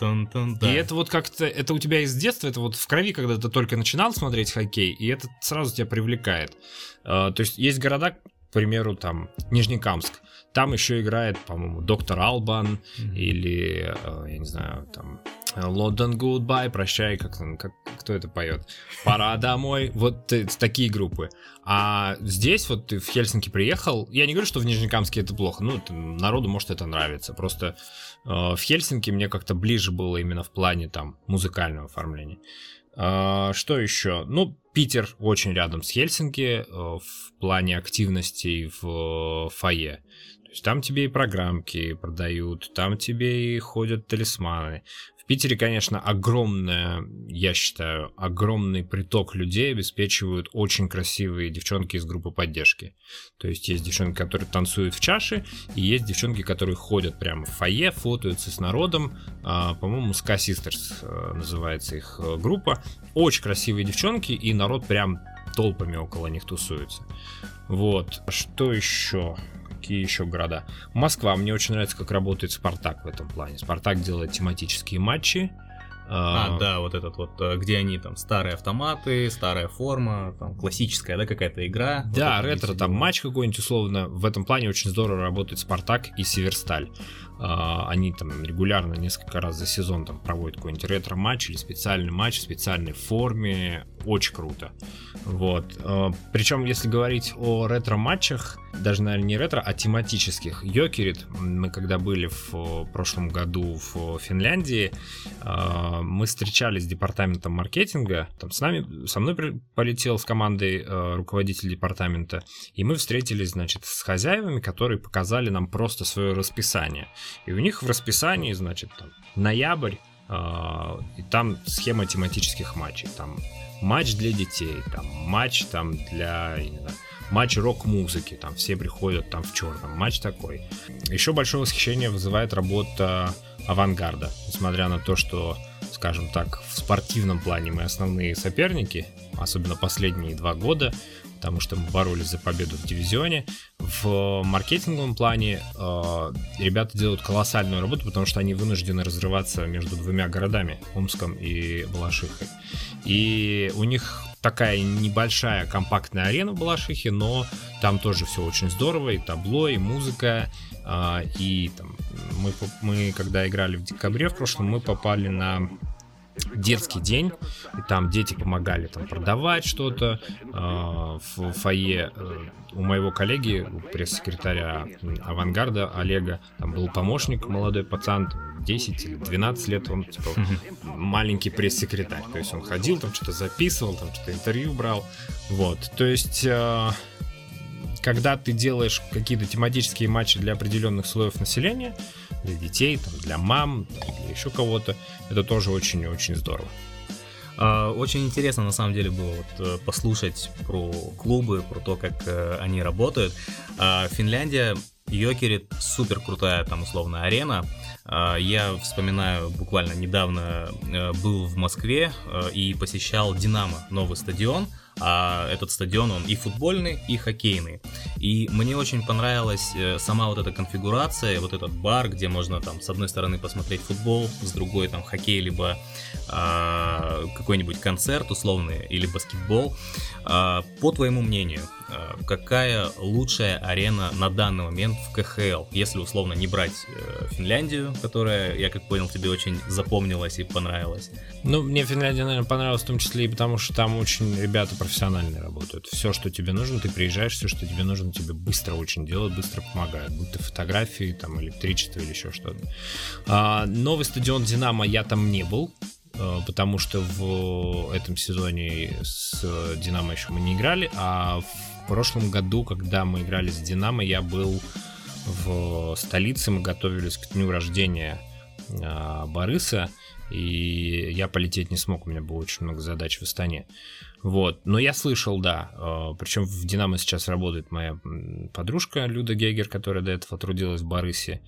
И это вот как-то, это у тебя из детства, это вот в крови, когда ты только начинал смотреть хоккей, и это сразу тебя привлекает. А, то есть есть города, к примеру, там, Нижнекамск, там еще играет, по-моему, доктор Албан mm-hmm. или, э, я не знаю, там, London Goodbye, прощай, как, как кто это поет? Пора [laughs] домой. Вот такие группы. А здесь вот ты в Хельсинки приехал. Я не говорю, что в Нижнекамске это плохо. Ну, народу может это нравится. Просто э, в Хельсинки мне как-то ближе было именно в плане там музыкального оформления. Э, что еще? Ну, Питер очень рядом с Хельсинки э, в плане активностей в э, фойе. То есть там тебе и программки продают, там тебе и ходят талисманы. Питере, конечно, огромная, я считаю, огромный приток людей обеспечивают очень красивые девчонки из группы поддержки. То есть есть девчонки, которые танцуют в чаше, и есть девчонки, которые ходят прямо в фойе, фотаются с народом. А, по-моему, Ska Sisters а, называется их а, группа. Очень красивые девчонки, и народ прям толпами около них тусуется. Вот. Что еще? Какие еще города. Москва, мне очень нравится, как работает Спартак в этом плане. Спартак делает тематические матчи. А, а, да, вот этот вот, э, где они там старые автоматы, старая форма, там классическая, да, какая-то игра. Да, вот ретро, там матч какой-нибудь условно. В этом плане очень здорово работает Спартак и Северсталь. А, они там регулярно несколько раз за сезон там проводят какой-нибудь ретро-матч или специальный матч в специальной форме. Очень круто. Вот. А, Причем, если говорить о ретро-матчах, даже, наверное, не ретро, а тематических. Йокерит, мы когда были в прошлом году в Финляндии, а, мы встречались с департаментом маркетинга, там с нами, со мной полетел с командой руководитель департамента, и мы встретились, значит, с хозяевами, которые показали нам просто свое расписание. И у них в расписании, значит, там, ноябрь, э, и там схема тематических матчей. Там матч для детей, там матч там для, не знаю, матч рок-музыки, там все приходят там в черном, матч такой. Еще большое восхищение вызывает работа авангарда, несмотря на то, что, скажем так, в спортивном плане мы основные соперники, особенно последние два года, потому что мы боролись за победу в дивизионе. В маркетинговом плане э, ребята делают колоссальную работу, потому что они вынуждены разрываться между двумя городами, Омском и Балашихой. И у них такая небольшая компактная арена в Балашихе, но там тоже все очень здорово, и табло, и музыка, э, и там мы, мы когда играли в декабре в прошлом, мы попали на детский день, и там дети помогали там продавать что-то. Э, в фойе э, у моего коллеги, пресс-секретаря Авангарда Олега, там был помощник, молодой пацан, 10 или 12 лет, он типа маленький пресс-секретарь. То есть он ходил, там что-то записывал, там что-то интервью брал. Вот. То есть э, когда ты делаешь какие-то тематические матчи для определенных слоев населения, для детей, там, для мам, для еще кого-то, это тоже очень-очень здорово. А, очень интересно, на самом деле, было вот э, послушать про клубы, про то, как э, они работают. А, Финляндия, Йокерит, супер крутая там условная арена. А, я вспоминаю, буквально недавно э, был в Москве и посещал Динамо, новый стадион а этот стадион, он и футбольный, и хоккейный. И мне очень понравилась э, сама вот эта конфигурация, вот этот бар, где можно там с одной стороны посмотреть футбол, с другой там хоккей, либо а, какой-нибудь концерт условный, или баскетбол. А, по твоему мнению, какая лучшая арена на данный момент в КХЛ, если условно не брать э, Финляндию, которая, я как понял, тебе очень запомнилась и понравилась? Ну, мне Финляндия, наверное, понравилась в том числе и потому, что там очень ребята профессиональные работают. Все, что тебе нужно, ты приезжаешь, все, что тебе нужно, тебе быстро очень делают, быстро помогают. Будь то фотографии, там, электричество или еще что-то. А, новый стадион Динамо я там не был, а, потому что в этом сезоне с Динамо еще мы не играли, а в прошлом году, когда мы играли с Динамо, я был в столице, мы готовились к дню рождения а, Бориса, и я полететь не смог, у меня было очень много задач в Астане. Вот, но я слышал, да, э, причем в Динамо сейчас работает моя подружка Люда Гейгер, которая до этого трудилась в Барысе.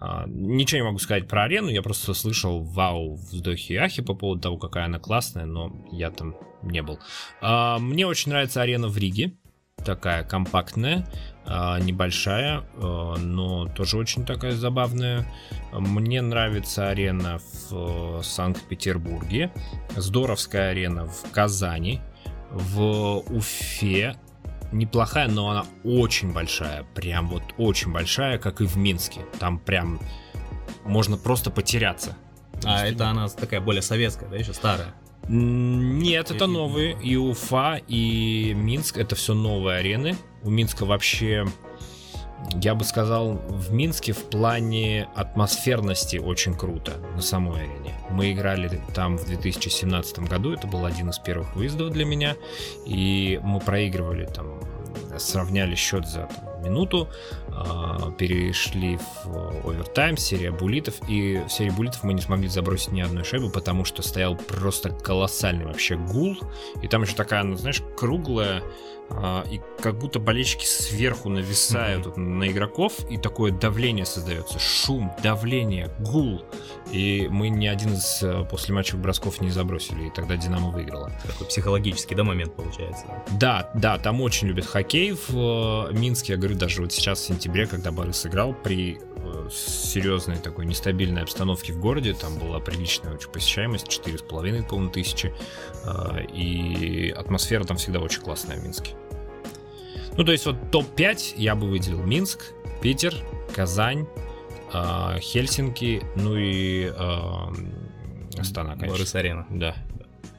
А, ничего не могу сказать про арену, я просто слышал вау, вздохи и ахи по поводу того, какая она классная, но я там не был. А, мне очень нравится арена в Риге, такая компактная, а, небольшая, а, но тоже очень такая забавная. Мне нравится арена в Санкт-Петербурге, здоровская арена в Казани, в Уфе. Неплохая, но она очень большая, прям вот очень большая, как и в Минске. Там прям можно просто потеряться. А это она такая более советская, да, еще старая? Нет, это новые. И Уфа, и Минск это все новые арены. У Минска вообще, я бы сказал, в Минске в плане атмосферности очень круто на самой арене. Мы играли там в 2017 году, это был один из первых выездов для меня, и мы проигрывали там, сравняли счет за там, минуту, перешли в овертайм, серия булитов, и в серии булитов мы не смогли забросить ни одной шайбы, потому что стоял просто колоссальный вообще гул, и там еще такая, ну, знаешь, круглая, а, и как будто болельщики сверху нависают mm-hmm. на игроков, и такое давление создается, шум, давление, гул, и мы ни один из э, после матчевых бросков не забросили, и тогда Динамо выиграла. Такой психологический, да, момент получается? Да, да, там очень любят хоккей в э, Минске, я говорю, даже вот сейчас в сентябре, когда Борис сыграл, при э, серьезной такой нестабильной обстановке в городе, там была приличная очень посещаемость, 4,5, по-моему, тысячи, и атмосфера там всегда очень классная в Минске. Ну, то есть вот топ-5 я бы выделил Минск, Питер, Казань, э, Хельсинки, ну и э, Астана, конечно. Борис-арена. Да.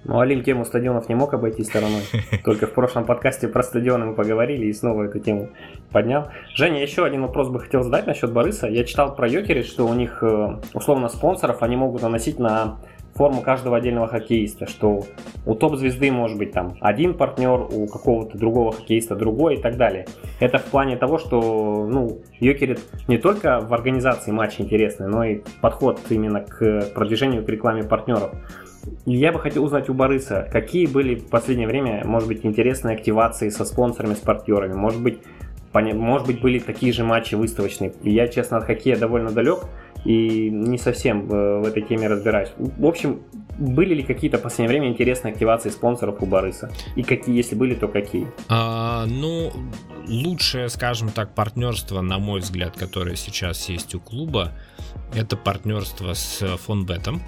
Ну, Алим тему стадионов не мог обойти стороной. [laughs] Только в прошлом подкасте про стадионы мы поговорили и снова эту тему поднял. Женя, еще один вопрос бы хотел задать насчет Бориса. Я читал про Йокери, что у них э, условно спонсоров они могут наносить на форму каждого отдельного хоккеиста, что у топ-звезды может быть там один партнер, у какого-то другого хоккеиста другой и так далее. Это в плане того, что ну, Йокерит не только в организации матча интересный, но и подход именно к продвижению к рекламе партнеров. Я бы хотел узнать у Бориса, какие были в последнее время, может быть, интересные активации со спонсорами, с партнерами, может быть, может быть, были такие же матчи выставочные. Я, честно, от хоккея довольно далек, и не совсем в, в этой теме разбираюсь. В общем, были ли какие-то в последнее время интересные активации спонсоров у Бориса? И какие, если были, то какие? А, ну, лучшее, скажем так, партнерство, на мой взгляд, которое сейчас есть у клуба, это партнерство с Фонбетом.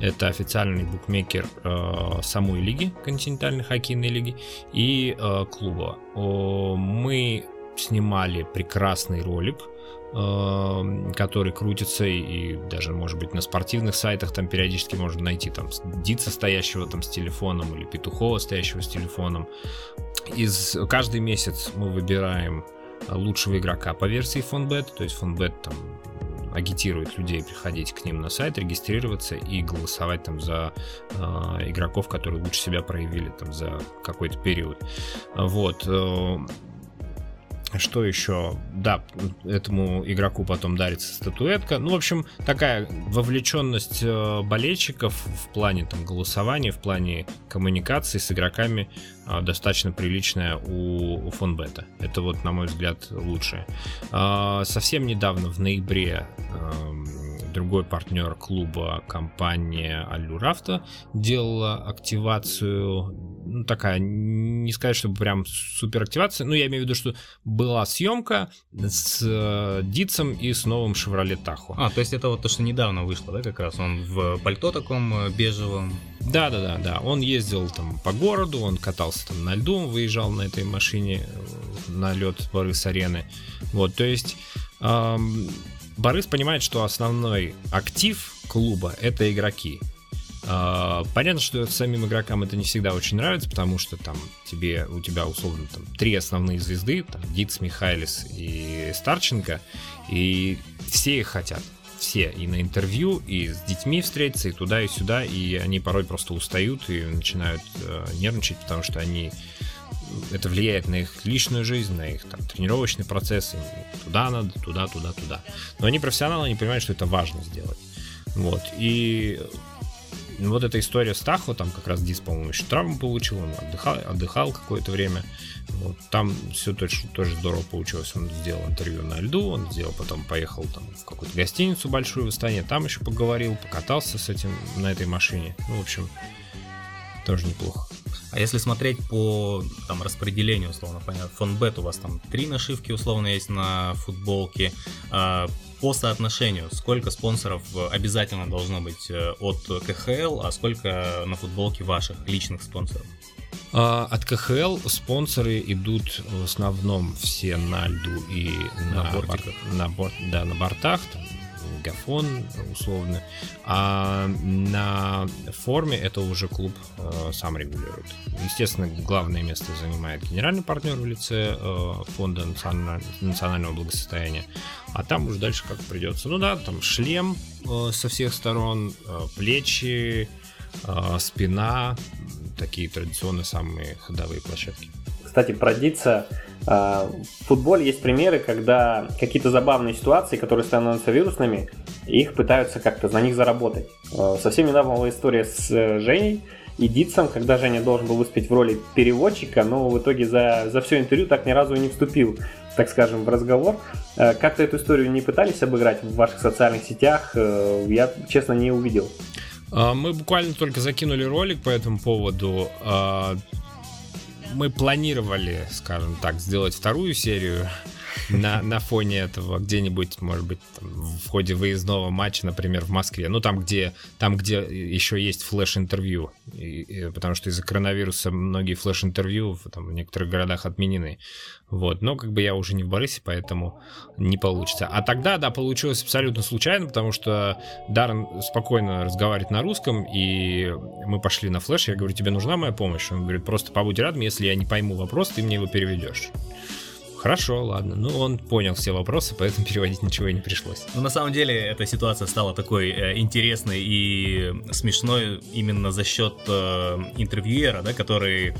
Это официальный букмекер э, самой лиги, континентальной хоккейной лиги, и э, клуба. О, мы снимали прекрасный ролик – э, который крутится и даже, может быть, на спортивных сайтах там периодически можно найти там Дица, стоящего там с телефоном, или Петухова, стоящего с телефоном. Из каждый месяц мы выбираем лучшего игрока по версии FonBet, то есть FonBet там агитирует людей приходить к ним на сайт, регистрироваться и голосовать там за э, игроков, которые лучше себя проявили там за какой-то период. Вот. Что еще? Да, этому игроку потом дарится статуэтка. Ну, в общем, такая вовлеченность э, болельщиков в плане там голосования, в плане коммуникации с игроками э, достаточно приличная у, у фонбета. Это вот, на мой взгляд, лучшее. А, совсем недавно, в ноябре, эм, другой партнер клуба, компания Алюрафта, делала активацию, ну, такая, не сказать, чтобы прям супер активация, но я имею в виду, что была съемка с э, Дицем и с новым Chevrolet Tahoe. А, то есть это вот то, что недавно вышло, да, как раз? Он в пальто таком э, бежевом. Да, да, да, да. Он ездил там по городу, он катался там на льду, выезжал на этой машине э, на лед Борис Арены. Вот, то есть эм, Борис понимает, что основной актив клуба это игроки. Uh, понятно, что самим игрокам это не всегда очень нравится, потому что там тебе, у тебя условно там три основные звезды, там Диц, Михайлис и Старченко, и все их хотят. Все, и на интервью, и с детьми встретиться, и туда, и сюда, и они порой просто устают и начинают э, нервничать, потому что они это влияет на их личную жизнь, на их там, тренировочный процесс, туда надо, туда, туда, туда. Но они профессионалы, они понимают, что это важно сделать. Вот. И вот эта история с Тахо, там как раз Дис, по-моему, еще травму получил, он отдыхал, отдыхал какое-то время. Вот, там все тоже, тоже здорово получилось. Он сделал интервью на льду, он сделал, потом поехал там в какую-то гостиницу большую в Астане, там еще поговорил, покатался с этим на этой машине. Ну, в общем, тоже неплохо. А если смотреть по там, распределению, условно, понятно, фонбет у вас там три нашивки условно есть на футболке. А по соотношению, сколько спонсоров обязательно должно быть э, от КХЛ, а сколько на футболке ваших личных спонсоров? А, от КХЛ спонсоры идут в основном все на льду и на, на, бор, на, бор, да, на бортах, там, мегафон условно, а на форме это уже клуб э, сам регулирует. Естественно, главное место занимает генеральный партнер в лице э, фонда националь... национального благосостояния, а там уже дальше как придется. Ну да, там шлем э, со всех сторон, э, плечи, э, спина, такие традиционные самые ходовые площадки. Кстати, про Дица. А, в футболе есть примеры, когда какие-то забавные ситуации, которые становятся вирусными, их пытаются как-то на них заработать. А, совсем недавно была история с э, Женей и Дитсом, когда Женя должен был выступить в роли переводчика, но в итоге за, за все интервью так ни разу и не вступил, так скажем, в разговор. А, как-то эту историю не пытались обыграть в ваших социальных сетях, э, я, честно, не увидел. Мы буквально только закинули ролик по этому поводу мы планировали, скажем так, сделать вторую серию на, на фоне этого где-нибудь, может быть, там, в ходе выездного матча, например, в Москве. Ну, там, где, там, где еще есть флеш-интервью. потому что из-за коронавируса многие флеш-интервью там, в некоторых городах отменены. Вот, но как бы я уже не в Борисе, поэтому не получится. А тогда, да, получилось абсолютно случайно, потому что Даррен спокойно разговаривает на русском, и мы пошли на флеш, я говорю, тебе нужна моя помощь? Он говорит, просто побудь рядом, если я не пойму вопрос, ты мне его переведешь. Хорошо, ладно. Ну, он понял все вопросы, поэтому [laughs] переводить ничего и не пришлось. Ну, на самом деле, эта ситуация стала такой э, интересной и смешной именно за счет э, интервьюера, да, который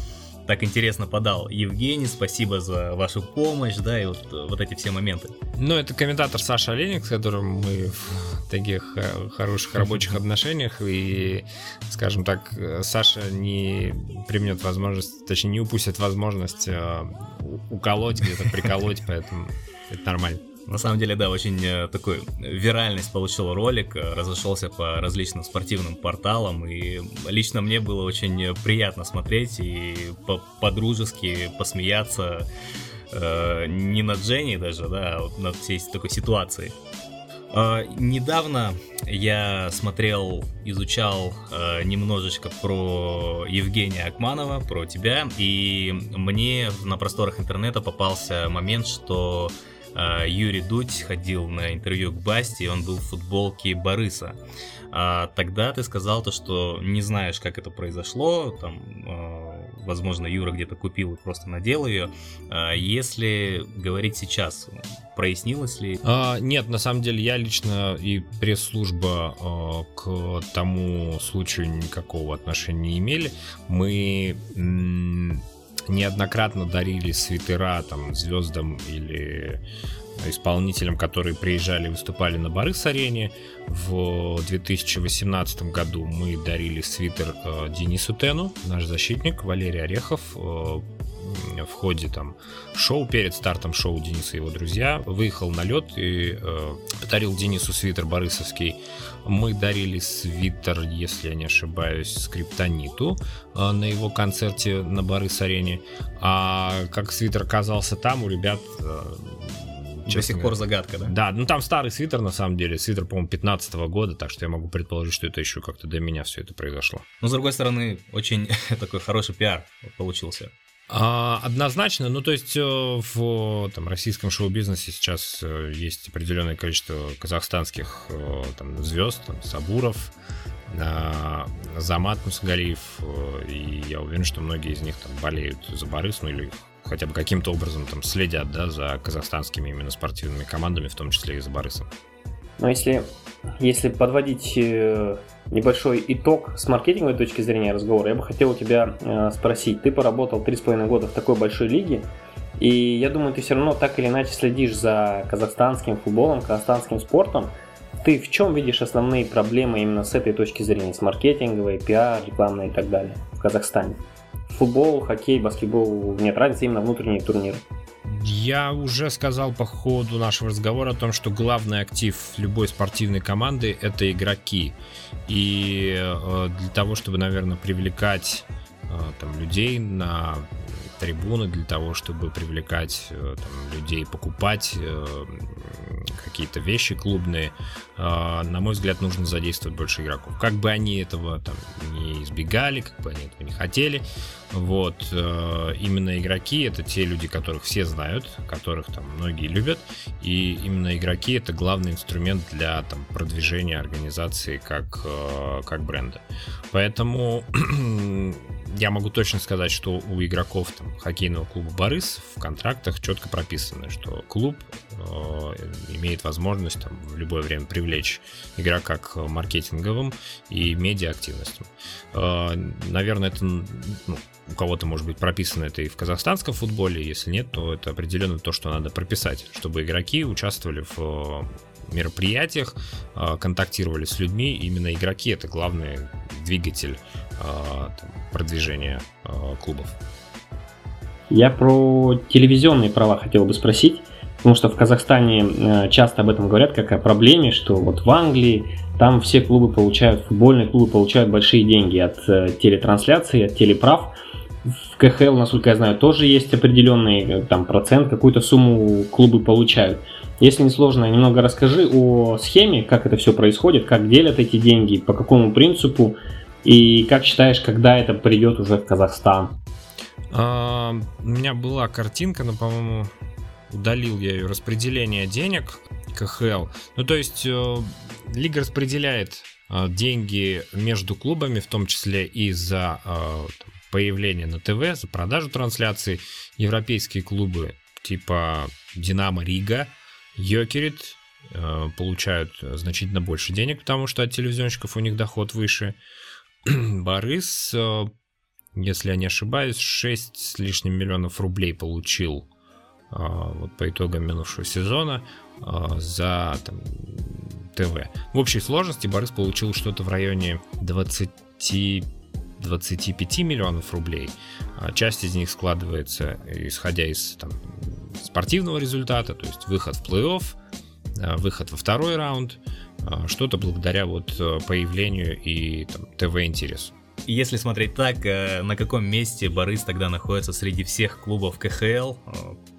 так интересно подал. Евгений, спасибо за вашу помощь, да, и вот, вот эти все моменты. Ну, это комментатор Саша Олейник, с которым мы в таких э, хороших рабочих отношениях, и, скажем так, Саша не применет возможность, точнее, не упустит возможность э, уколоть, где-то приколоть, [laughs] поэтому это нормально. На самом деле, да, очень э, такой виральность получил ролик, э, разошелся по различным спортивным порталам, и лично мне было очень приятно смотреть и по-дружески посмеяться э, не над Женей даже, да, а вот над всей такой ситуацией. Э, недавно я смотрел, изучал э, немножечко про Евгения Акманова, про тебя, и мне на просторах интернета попался момент, что э, Юрий Дудь ходил на интервью к Басти, он был в футболке Барыса. А тогда ты сказал то, что не знаешь, как это произошло, там, э, возможно, Юра где-то купил и просто надел ее. А если говорить сейчас, прояснилось ли? А, нет, на самом деле я лично и пресс-служба а, к тому случаю никакого отношения не имели. Мы неоднократно дарили свитера там звездам или исполнителям, которые приезжали и выступали на Барыс-арене. В 2018 году мы дарили свитер э, Денису Тену, наш защитник Валерий Орехов, э, в ходе там шоу, перед стартом шоу Дениса и его друзья, выехал на лед и э, подарил Денису свитер Борисовский. Мы дарили свитер, если я не ошибаюсь, скриптониту э, на его концерте на Борис-арене. А как свитер оказался там, у ребят э, до сих пор загадка, да? Да, ну там старый свитер, на самом деле, свитер, по-моему, 15 -го года, так что я могу предположить, что это еще как-то до меня все это произошло. Но, с другой стороны, очень [laughs] такой хороший пиар получился. А, однозначно, ну то есть э, в там, российском шоу-бизнесе сейчас э, есть определенное количество казахстанских э, там, звезд, там, Сабуров, Замат Мусагалиев, и я уверен, что многие из них там болеют за Борис, ну или хотя бы каким-то образом там следят, да, за казахстанскими именно спортивными командами, в том числе и за Борисом. Но если, если подводить э, небольшой итог с маркетинговой точки зрения разговора, я бы хотел у тебя э, спросить. Ты поработал 3,5 года в такой большой лиге, и я думаю, ты все равно так или иначе следишь за казахстанским футболом, казахстанским спортом. Ты в чем видишь основные проблемы именно с этой точки зрения, с маркетинговой, пиар, рекламной и так далее в Казахстане? Футбол, хоккей, баскетбол, нет разницы, именно внутренние турниры. Я уже сказал по ходу нашего разговора о том, что главный актив любой спортивной команды это игроки. И э, для того, чтобы, наверное, привлекать э, там, людей на трибуны, для того, чтобы привлекать э, там, людей, покупать какие-то вещи клубные, на мой взгляд, нужно задействовать больше игроков. Как бы они этого там не избегали, как бы они этого не хотели, вот, э, именно игроки это те люди, которых все знают, которых там многие любят, и именно игроки это главный инструмент для там продвижения организации как, э, как бренда. Поэтому [clears throat] я могу точно сказать, что у игроков там, хоккейного клуба Борис в контрактах четко прописано, что клуб э, имеет возможность там, в любое время привлечь игрока к маркетинговым и медиа-активностям. Э, наверное, это ну, у кого-то, может быть, прописано это и в казахстанском футболе, если нет, то это определенно то, что надо прописать, чтобы игроки участвовали в э, мероприятиях, э, контактировали с людьми. Именно игроки это главный двигатель э, продвижения клубов. Я про телевизионные права хотел бы спросить, потому что в Казахстане часто об этом говорят как о проблеме, что вот в Англии там все клубы получают, футбольные клубы получают большие деньги от телетрансляции, от телеправ, в КХЛ, насколько я знаю, тоже есть определенный э, там, процент, какую-то сумму клубы получают. Если не сложно, немного расскажи о схеме, как это все происходит, как делят эти деньги, по какому принципу, и как считаешь, когда это придет уже в Казахстан? А, у меня была картинка, но, по-моему, удалил я ее, распределение денег КХЛ. Ну, то есть, э, лига распределяет э, деньги между клубами, в том числе и за появление на ТВ, за продажу трансляций. Европейские клубы типа Динамо Рига, Йокерит э, получают значительно больше денег, потому что от телевизионщиков у них доход выше. [clears throat] Борис, э, если я не ошибаюсь, 6 с лишним миллионов рублей получил э, вот по итогам минувшего сезона за там, ТВ. В общей сложности Борис получил что-то в районе 20 25 миллионов рублей. А часть из них складывается, исходя из там, спортивного результата, то есть выход в плей-офф, выход во второй раунд, что-то благодаря вот э, появлению и там, ТВ-интересу. Если смотреть так, э, на каком месте Борис тогда находится среди всех клубов КХЛ э,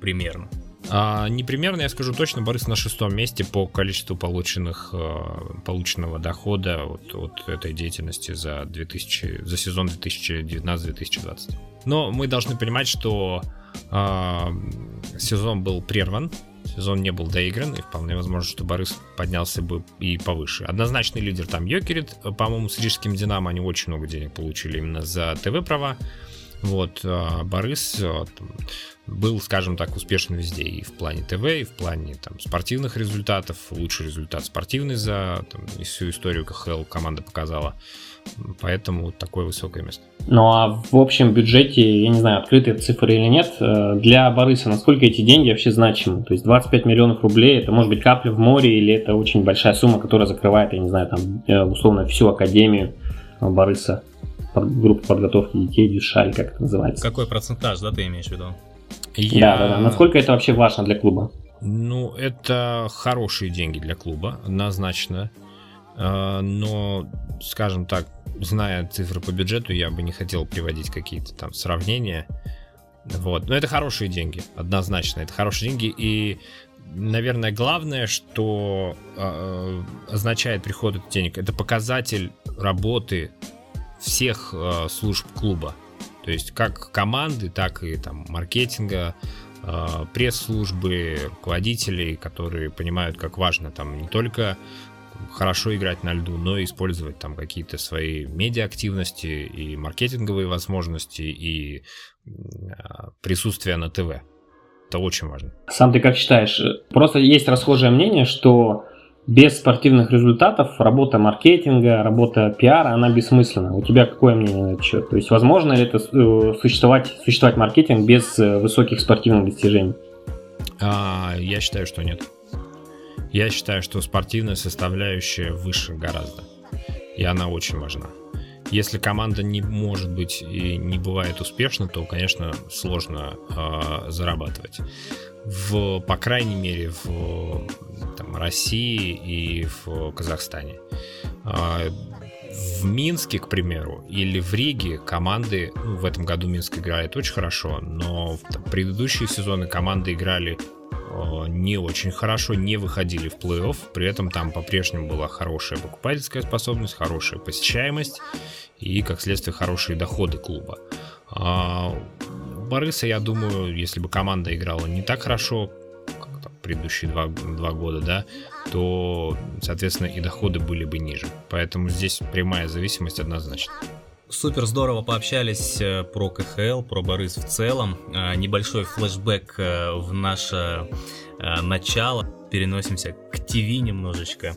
примерно? А, непримерно, я скажу точно, Борис на шестом месте по количеству полученных, э, полученного дохода от, от этой деятельности за, 2000, за сезон 2019-2020. Но мы должны понимать, что э, сезон был прерван сезон не был доигран, и вполне возможно, что Борис поднялся бы и повыше. Однозначный лидер там Йокерит, по-моему, с Рижским Динамо они очень много денег получили именно за ТВ-права. Вот, а Борис а, был, скажем так, успешен везде и в плане ТВ, и в плане там, спортивных результатов. Лучший результат спортивный за там, всю историю КХЛ команда показала. Поэтому такое высокое место. Ну а в общем бюджете, я не знаю, открытые цифры или нет, э, для Бориса насколько эти деньги вообще значимы? То есть 25 миллионов рублей, это может быть капля в море или это очень большая сумма, которая закрывает, я не знаю, там э, условно всю академию Бориса, группу подготовки детей, дюшаль, как это называется? Какой процентаж, да, ты имеешь в виду? Я... Да, да, да. Насколько это вообще важно для клуба? Ну, это хорошие деньги для клуба, однозначно. А, но, скажем так, зная цифры по бюджету, я бы не хотел приводить какие-то там сравнения. Вот. Но это хорошие деньги, однозначно. Это хорошие деньги. И, наверное, главное, что э, означает приход этих денег, это показатель работы всех э, служб клуба. То есть как команды, так и там маркетинга, э, пресс-службы, руководителей, которые понимают, как важно там не только хорошо играть на льду, но и использовать там какие-то свои медиа-активности и маркетинговые возможности и а, присутствие на ТВ. Это очень важно. Сам ты как считаешь? Просто есть расхожее мнение, что без спортивных результатов работа маркетинга, работа пиара, она бессмысленна. У тебя какое мнение на этот счет? То есть возможно ли это э, существовать, существовать маркетинг без э, высоких спортивных достижений? А, я считаю, что нет. Я считаю, что спортивная составляющая выше гораздо. И она очень важна. Если команда не может быть и не бывает успешна, то, конечно, сложно э, зарабатывать. В, по крайней мере, в там, России и в Казахстане. Э, в Минске, к примеру, или в Риге команды, ну, в этом году Минск играет очень хорошо, но в там, предыдущие сезоны команды играли Э, не очень хорошо, не выходили в плей-офф. При этом там по-прежнему была хорошая покупательская способность, хорошая посещаемость и, как следствие, хорошие доходы клуба. А Бориса, я думаю, если бы команда играла не так хорошо, как там, предыдущие два, два года, да, то, соответственно, и доходы были бы ниже. Поэтому здесь прямая зависимость однозначно. Супер здорово пообщались э, про КХЛ, про Борис в целом. Э, небольшой флешбэк э, в наше начало. Переносимся к ТВ немножечко.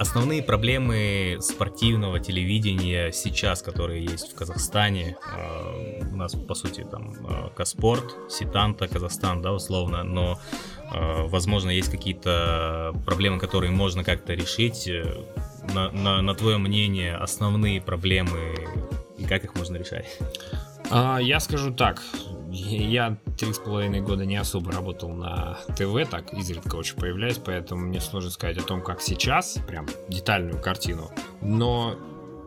Основные проблемы спортивного телевидения сейчас, которые есть в Казахстане, у нас по сути там Каспорт, Ситанта, Казахстан, да, условно, но возможно есть какие-то проблемы, которые можно как-то решить. На, на, на твое мнение, основные проблемы и как их можно решать? А, я скажу так. Я три с половиной года не особо работал на ТВ, так изредка очень появляюсь, поэтому мне сложно сказать о том, как сейчас, прям детальную картину. Но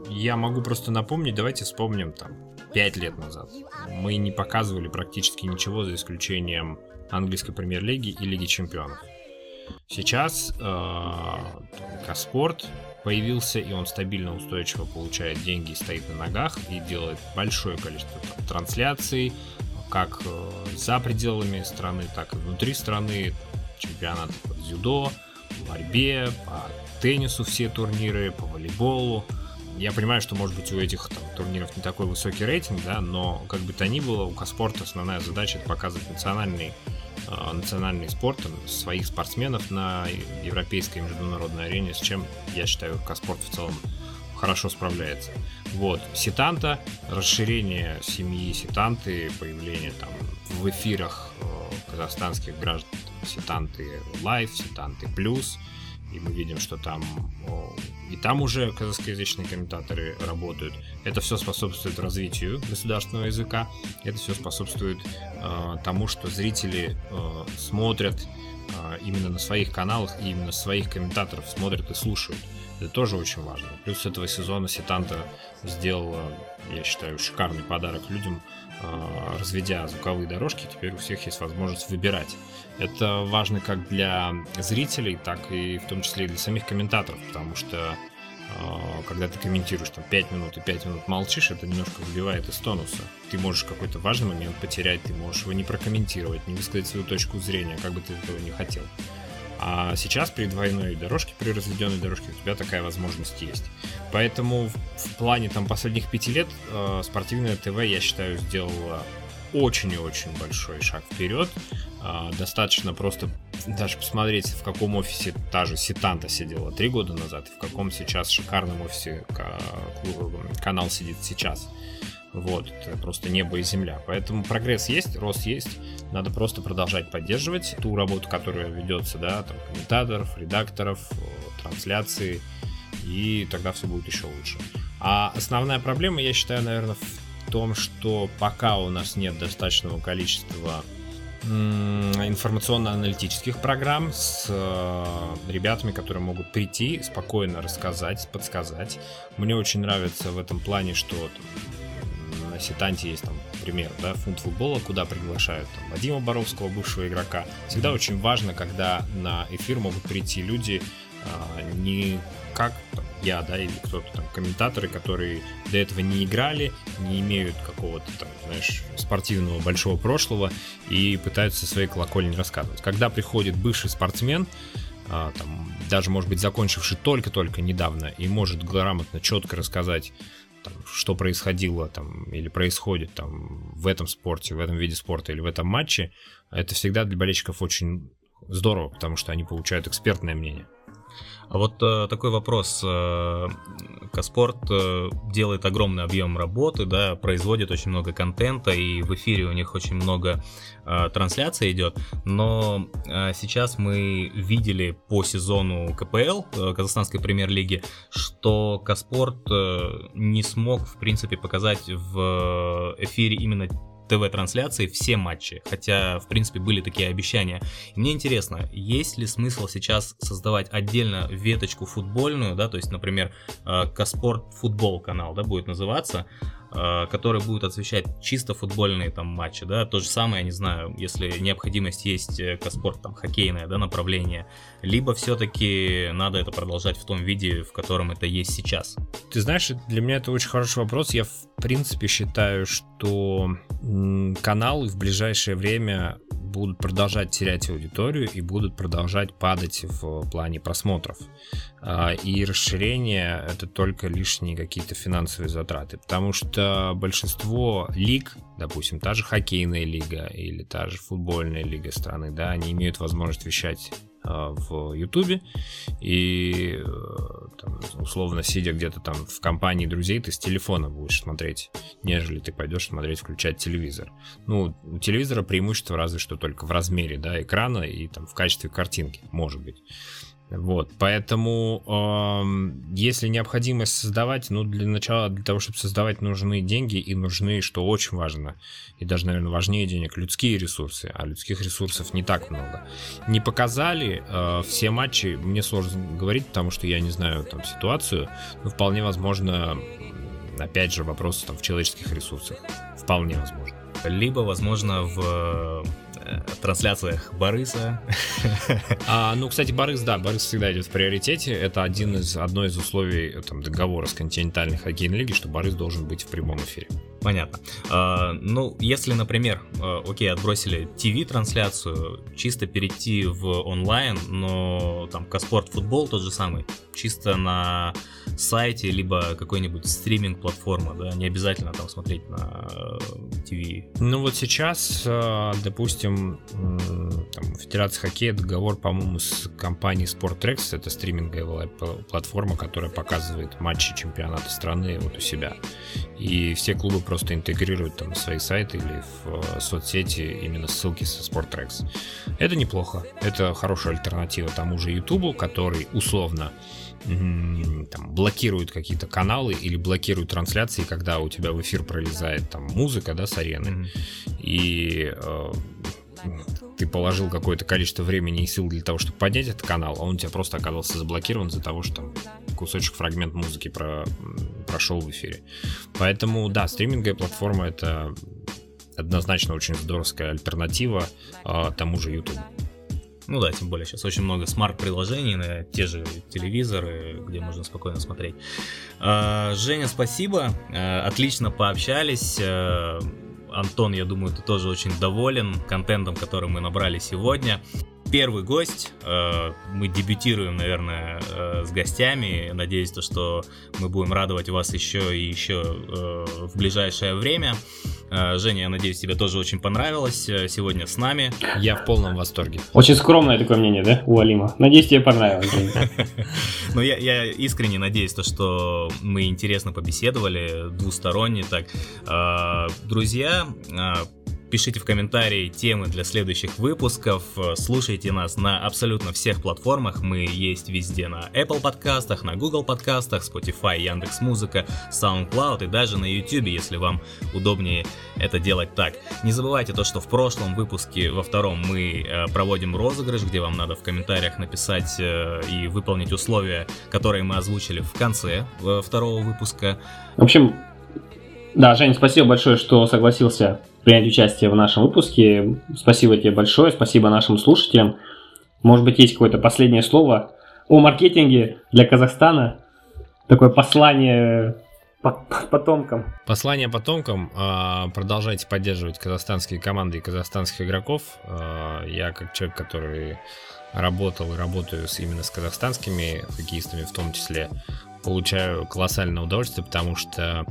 я могу просто напомнить, давайте вспомним там пять лет назад. Мы не показывали практически ничего за исключением английской премьер-лиги и Лиги чемпионов. Сейчас э, Каспорт появился, и он стабильно, устойчиво получает деньги, стоит на ногах и делает большое количество там, трансляций, как э, за пределами страны, так и внутри страны, чемпионаты по дзюдо, по борьбе, по теннису все турниры, по волейболу. Я понимаю, что, может быть, у этих там, турниров не такой высокий рейтинг, да, но как бы то ни было, у Каспорта основная задача это показывать национальный Э, национальный спорт, своих спортсменов на европейской международной арене, с чем, я считаю, Каспорт в целом хорошо справляется. Вот, Ситанта, расширение семьи Ситанты, появление там в эфирах э, казахстанских граждан Ситанты Лайв, Ситанты Плюс, и мы видим, что там и там уже казахскоязычные комментаторы работают. Это все способствует развитию государственного языка. Это все способствует э, тому, что зрители э, смотрят э, именно на своих каналах и именно своих комментаторов смотрят и слушают. Это тоже очень важно. Плюс этого сезона Ситанта сделала, я считаю, шикарный подарок людям, э, разведя звуковые дорожки. Теперь у всех есть возможность выбирать. Это важно как для зрителей, так и в том числе и для самих комментаторов, потому что а, когда ты комментируешь там 5 минут и 5 минут молчишь, это немножко выбивает из тонуса. Ты можешь какой-то важный момент потерять, ты можешь его не прокомментировать, не высказать свою точку зрения, как бы ты этого не хотел. А сейчас при двойной дорожке, при разведенной дорожке у тебя такая возможность есть. Поэтому в плане там последних пяти лет э, спортивное ТВ, я считаю, сделало очень и очень большой шаг вперед. Э, достаточно просто даже посмотреть, в каком офисе та же Ситанта сидела три года назад, и в каком сейчас шикарном офисе канал сидит сейчас. Вот, это просто небо и земля. Поэтому прогресс есть, рост есть. Надо просто продолжать поддерживать ту работу, которая ведется, да, там, комментаторов, редакторов, трансляции, и тогда все будет еще лучше. А основная проблема, я считаю, наверное, в том, что пока у нас нет достаточного количества информационно-аналитических программ с э, ребятами, которые могут прийти, спокойно рассказать, подсказать. Мне очень нравится в этом плане, что на Ситанте есть там, пример, да, фунт футбола, куда приглашают там, Вадима Боровского, бывшего игрока. Всегда mm-hmm. очень важно, когда на эфир могут прийти люди а, не как там, я, да, или кто-то там, комментаторы, которые до этого не играли, не имеют какого-то там, знаешь, спортивного большого прошлого и пытаются своей колокольни рассказывать. Когда приходит бывший спортсмен, а, там, даже, может быть, закончивший только-только недавно и может грамотно, четко рассказать там, что происходило там или происходит там в этом спорте, в этом виде спорта или в этом матче, это всегда для болельщиков очень здорово, потому что они получают экспертное мнение. А вот э, такой вопрос. Э, Каспорт э, делает огромный объем работы, да, производит очень много контента, и в эфире у них очень много э, трансляций идет. Но э, сейчас мы видели по сезону КПЛ, э, Казахстанской премьер-лиги, что Каспорт э, не смог, в принципе, показать в эфире именно ТВ-трансляции все матчи, хотя, в принципе, были такие обещания. Мне интересно, есть ли смысл сейчас создавать отдельно веточку футбольную, да, то есть, например, э, Каспорт футбол канал, да, будет называться, который будет освещать чисто футбольные там матчи, да, то же самое, я не знаю, если необходимость есть э, Каспорт, там, хоккейное, да, направление, либо все-таки надо это продолжать в том виде, в котором это есть сейчас? Ты знаешь, для меня это очень хороший вопрос, я в принципе считаю, что каналы в ближайшее время будут продолжать терять аудиторию и будут продолжать падать в плане просмотров. А, и расширение это только лишние какие-то финансовые затраты, потому что большинство лиг, допустим, та же хоккейная лига или та же футбольная лига страны, да, они имеют возможность вещать а, в Ютубе и э, там, условно сидя где-то там в компании друзей ты с телефона будешь смотреть, нежели ты пойдешь смотреть, включать телевизор. Ну, у телевизора преимущество разве что только в размере, да, экрана и там в качестве картинки, может быть. Вот, поэтому, э, если необходимость создавать, ну, для начала, для того, чтобы создавать, нужны деньги и нужны, что очень важно, и даже, наверное, важнее денег, людские ресурсы, а людских ресурсов не так много. Не показали э, все матчи, мне сложно говорить, потому что я не знаю там ситуацию, но вполне возможно, опять же, вопрос там в человеческих ресурсах, вполне возможно. Либо, возможно, в трансляциях Борыса. [laughs] А, ну, кстати, Борис, да, Борис всегда идет в приоритете. Это один из, одно из условий там, договора с континентальной хоккейной лиги, что Борис должен быть в прямом эфире. Понятно. А, ну, если, например, а, окей, отбросили ТВ-трансляцию, чисто перейти в онлайн, но там Каспорт Футбол тот же самый, чисто на сайте, либо какой-нибудь стриминг-платформа, да, не обязательно там смотреть на ТВ. Ну вот сейчас, а, допустим, там, Федерация хоккея договор, по-моему, с компанией SportTrex, это стриминговая платформа, которая показывает матчи чемпионата страны вот у себя. И все клубы просто интегрируют там свои сайты или в э, соцсети именно ссылки со SportTrex. Это неплохо. Это хорошая альтернатива тому же YouTube, который условно там, блокирует какие-то каналы или блокирует трансляции, когда у тебя в эфир пролезает там музыка, да, с арены. Mm-hmm. И э, ты положил какое-то количество времени и сил для того, чтобы поднять этот канал, а он у тебя просто оказался заблокирован из-за того, что там кусочек, фрагмент музыки про, прошел в эфире. Поэтому, да, стриминговая платформа это однозначно очень здоровская альтернатива а, тому же YouTube. Ну да, тем более сейчас очень много смарт-приложений на те же телевизоры, где можно спокойно смотреть. А, Женя, спасибо. А, отлично пообщались. А, Антон, я думаю, ты тоже очень доволен контентом, который мы набрали сегодня первый гость. Э, мы дебютируем, наверное, э, с гостями. Надеюсь, то, что мы будем радовать вас еще и еще э, в ближайшее время. Женя, я надеюсь, тебе тоже очень понравилось сегодня с нами. Я в полном восторге. Очень скромное такое мнение, да, у Алима? Надеюсь, тебе понравилось. [laughs] Ну, я, я искренне надеюсь, то, что мы интересно побеседовали, двусторонне так. Друзья, Пишите в комментарии темы для следующих выпусков. Слушайте нас на абсолютно всех платформах. Мы есть везде на Apple подкастах, на Google подкастах, Spotify, Яндекс Музыка, SoundCloud и даже на YouTube, если вам удобнее это делать так. Не забывайте то, что в прошлом выпуске, во втором, мы э, проводим розыгрыш, где вам надо в комментариях написать э, и выполнить условия, которые мы озвучили в конце э, второго выпуска. В общем, да, Жень, спасибо большое, что согласился принять участие в нашем выпуске. Спасибо тебе большое, спасибо нашим слушателям. Может быть, есть какое-то последнее слово о маркетинге для Казахстана? Такое послание потомкам. Послание потомкам. А, продолжайте поддерживать казахстанские команды и казахстанских игроков. А, я как человек, который работал и работаю с, именно с казахстанскими хоккеистами в том числе, получаю колоссальное удовольствие, потому что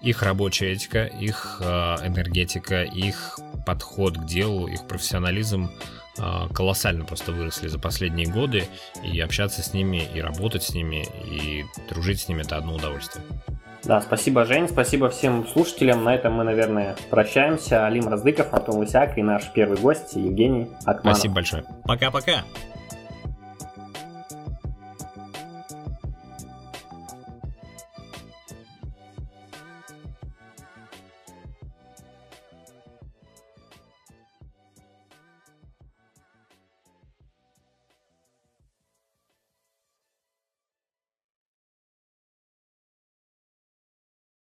их рабочая этика, их э, энергетика, их подход к делу, их профессионализм э, колоссально просто выросли за последние годы, и общаться с ними, и работать с ними, и дружить с ними – это одно удовольствие. Да, спасибо, Жень, спасибо всем слушателям. На этом мы, наверное, прощаемся. Алим Раздыков, Антон Лысяк и наш первый гость Евгений Акманов. Спасибо большое. Пока-пока.